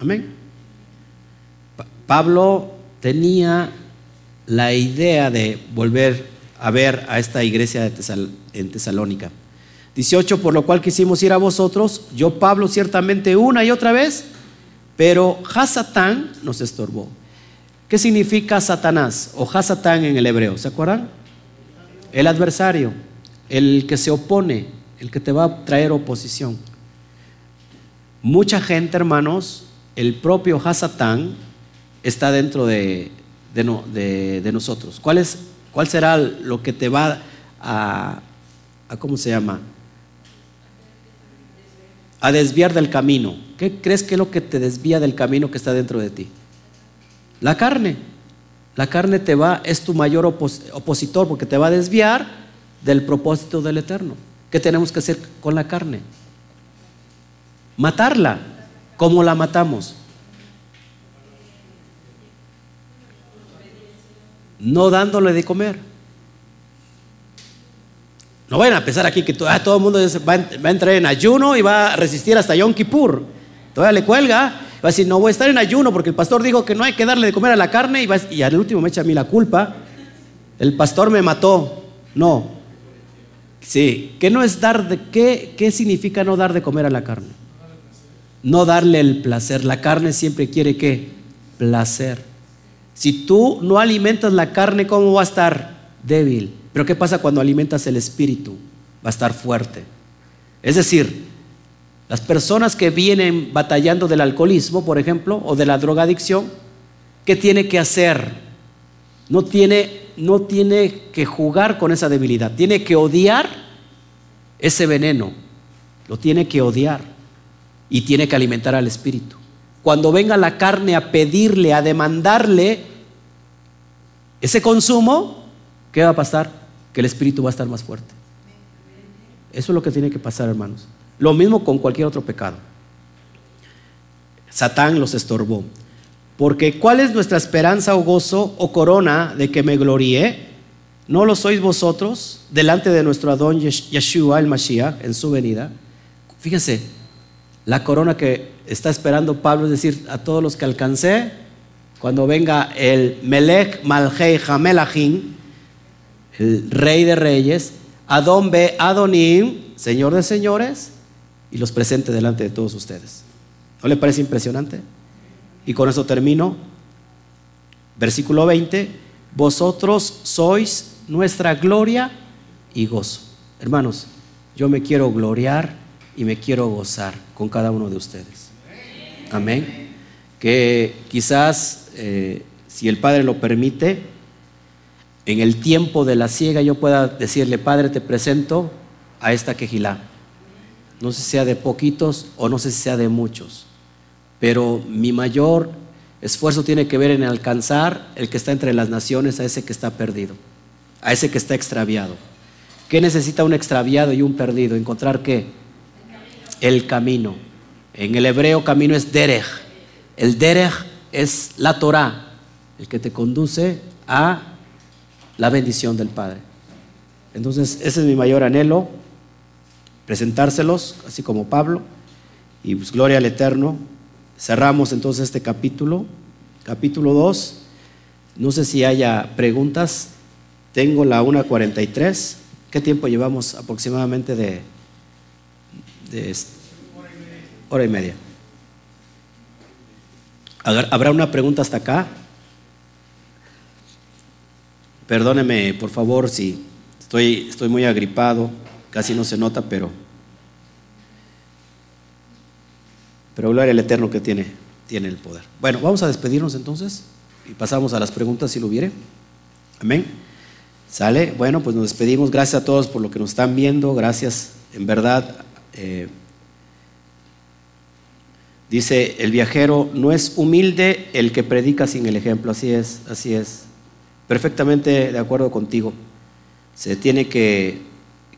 Amén. Pa- Pablo tenía la idea de volver a ver a esta iglesia de en Tesalónica. 18, por lo cual quisimos ir a vosotros, yo Pablo ciertamente una y otra vez, pero Hasatán nos estorbó. ¿Qué significa Satanás o Hasatán en el hebreo? ¿Se acuerdan? El adversario, el que se opone, el que te va a traer oposición. Mucha gente, hermanos, el propio Hasatán está dentro de, de no- de- de nosotros. ¿Cuál, es, ¿Cuál será lo que te va a, ¿cómo se llama? A desviar del camino. ¿Qué crees que es lo que te desvía del camino que está dentro de ti? La carne. La carne te va, es tu mayor opos- opositor porque te va a desviar del propósito del Eterno. ¿Qué tenemos que hacer con la carne? Matarla. ¿Cómo la matamos? No dándole de comer. No vayan a pensar aquí que ah, todo el mundo va, a entrar en ayuno y va a resistir hasta Yom Kippur. Todavía le cuelga. Va a decir, no voy a estar en ayuno porque el pastor dijo que no hay que darle de comer a la carne y, va y al último me echa a mí la culpa. El pastor me mató. No. Sí. ¿Qué no es dar de qué, qué significa no dar de comer a la carne? No darle el placer. La carne siempre quiere qué? Placer. Si tú no alimentas la carne, ¿cómo va a estar? Débil. Pero ¿qué pasa cuando alimentas el espíritu? Va a estar fuerte. Es decir, las personas que vienen batallando del alcoholismo, por ejemplo, o de la drogadicción, ¿qué tiene que hacer? No tiene, no tiene que jugar con esa debilidad, tiene que odiar ese veneno, lo tiene que odiar y tiene que alimentar al espíritu. Cuando venga la carne a pedirle, a demandarle ese consumo, ¿qué va a pasar? Que el espíritu va a estar más fuerte. Eso es lo que tiene que pasar, hermanos. Lo mismo con cualquier otro pecado. Satán los estorbó. Porque ¿cuál es nuestra esperanza o gozo o corona de que me gloríe? ¿No lo sois vosotros delante de nuestro Adón Yeshua, el Mashiach, en su venida? Fíjense, la corona que está esperando Pablo es decir, a todos los que alcancé, cuando venga el Melech Malhei Hamelachim, el rey de reyes, Adón Be Adonim, señor de señores, y los presente delante de todos ustedes. ¿No le parece impresionante? Y con eso termino. Versículo 20, vosotros sois nuestra gloria y gozo. Hermanos, yo me quiero gloriar y me quiero gozar con cada uno de ustedes. Amén. Que quizás, eh, si el Padre lo permite, en el tiempo de la ciega yo pueda decirle, Padre, te presento a esta quejilá. No sé si sea de poquitos o no sé si sea de muchos, pero mi mayor esfuerzo tiene que ver en alcanzar el que está entre las naciones a ese que está perdido a ese que está extraviado. ¿Qué necesita un extraviado y un perdido? ¿Encontrar qué? El camino. En el hebreo camino es derech. El derech es la Torah, el que te conduce a la bendición del Padre. Entonces, ese es mi mayor anhelo, presentárselos, así como Pablo, y pues gloria al Eterno. Cerramos entonces este capítulo, capítulo 2. No sé si haya preguntas. Tengo la 1.43. ¿Qué tiempo llevamos aproximadamente de, de hora y media? ¿Habrá una pregunta hasta acá? Perdóneme, por favor, si estoy, estoy muy agripado, casi no se nota, pero, pero gloria al Eterno que tiene, tiene el poder. Bueno, vamos a despedirnos entonces y pasamos a las preguntas si lo hubiere. Amén. ¿Sale? Bueno, pues nos despedimos. Gracias a todos por lo que nos están viendo. Gracias, en verdad. Eh, dice el viajero, no es humilde el que predica sin el ejemplo. Así es, así es. Perfectamente de acuerdo contigo. Se tiene que,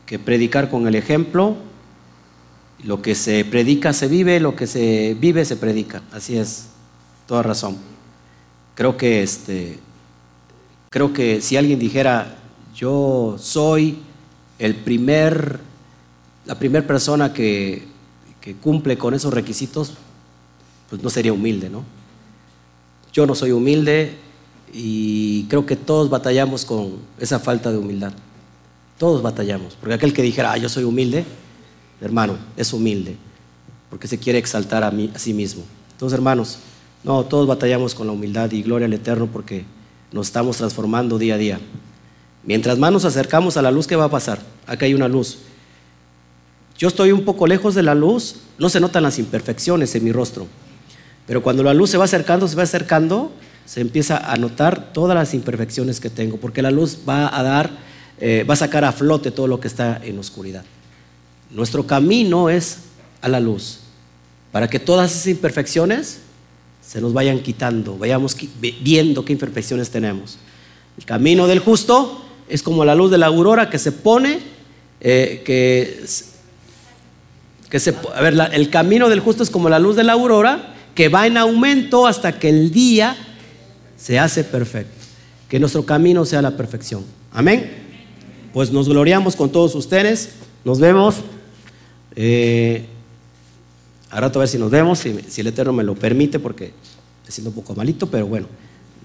que predicar con el ejemplo. Lo que se predica se vive, lo que se vive se predica. Así es, toda razón. Creo que este, creo que si alguien dijera yo soy el primer, la primera persona que, cumple con esos requisitos, pues no sería humilde, ¿no? Yo no soy humilde y creo que todos batallamos con esa falta de humildad. Todos batallamos, porque aquel que dijera, ah, yo soy humilde, hermano, es humilde, porque se quiere exaltar a, mí, a sí mismo. Entonces, hermanos, no, todos batallamos con la humildad y gloria al Eterno porque nos estamos transformando día a día. Mientras más nos acercamos a la luz, ¿qué va a pasar? Acá hay una luz. Yo estoy un poco lejos de la luz, no se notan las imperfecciones en mi rostro. Pero cuando la luz se va acercando, se va acercando, se empieza a notar todas las imperfecciones que tengo, porque la luz va a dar, eh, va a sacar a flote todo lo que está en oscuridad. Nuestro camino es a la luz, para que todas esas imperfecciones se nos vayan quitando, vayamos viendo qué imperfecciones tenemos. El camino del justo es como la luz de la aurora que se pone, eh, que, se, a ver, el camino del justo es como la luz de la aurora que va en aumento hasta que el día se hace perfecto. Que nuestro camino sea la perfección. Amén. Pues nos gloriamos con todos ustedes. Nos vemos. Eh, a a ver si nos vemos, si, si el Eterno me lo permite, porque me siento un poco malito, pero bueno.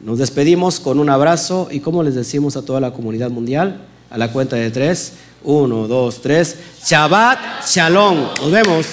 Nos despedimos con un abrazo y como les decimos a toda la comunidad mundial, a la cuenta de tres, uno, dos, tres, Shabbat Shalom. Nos vemos.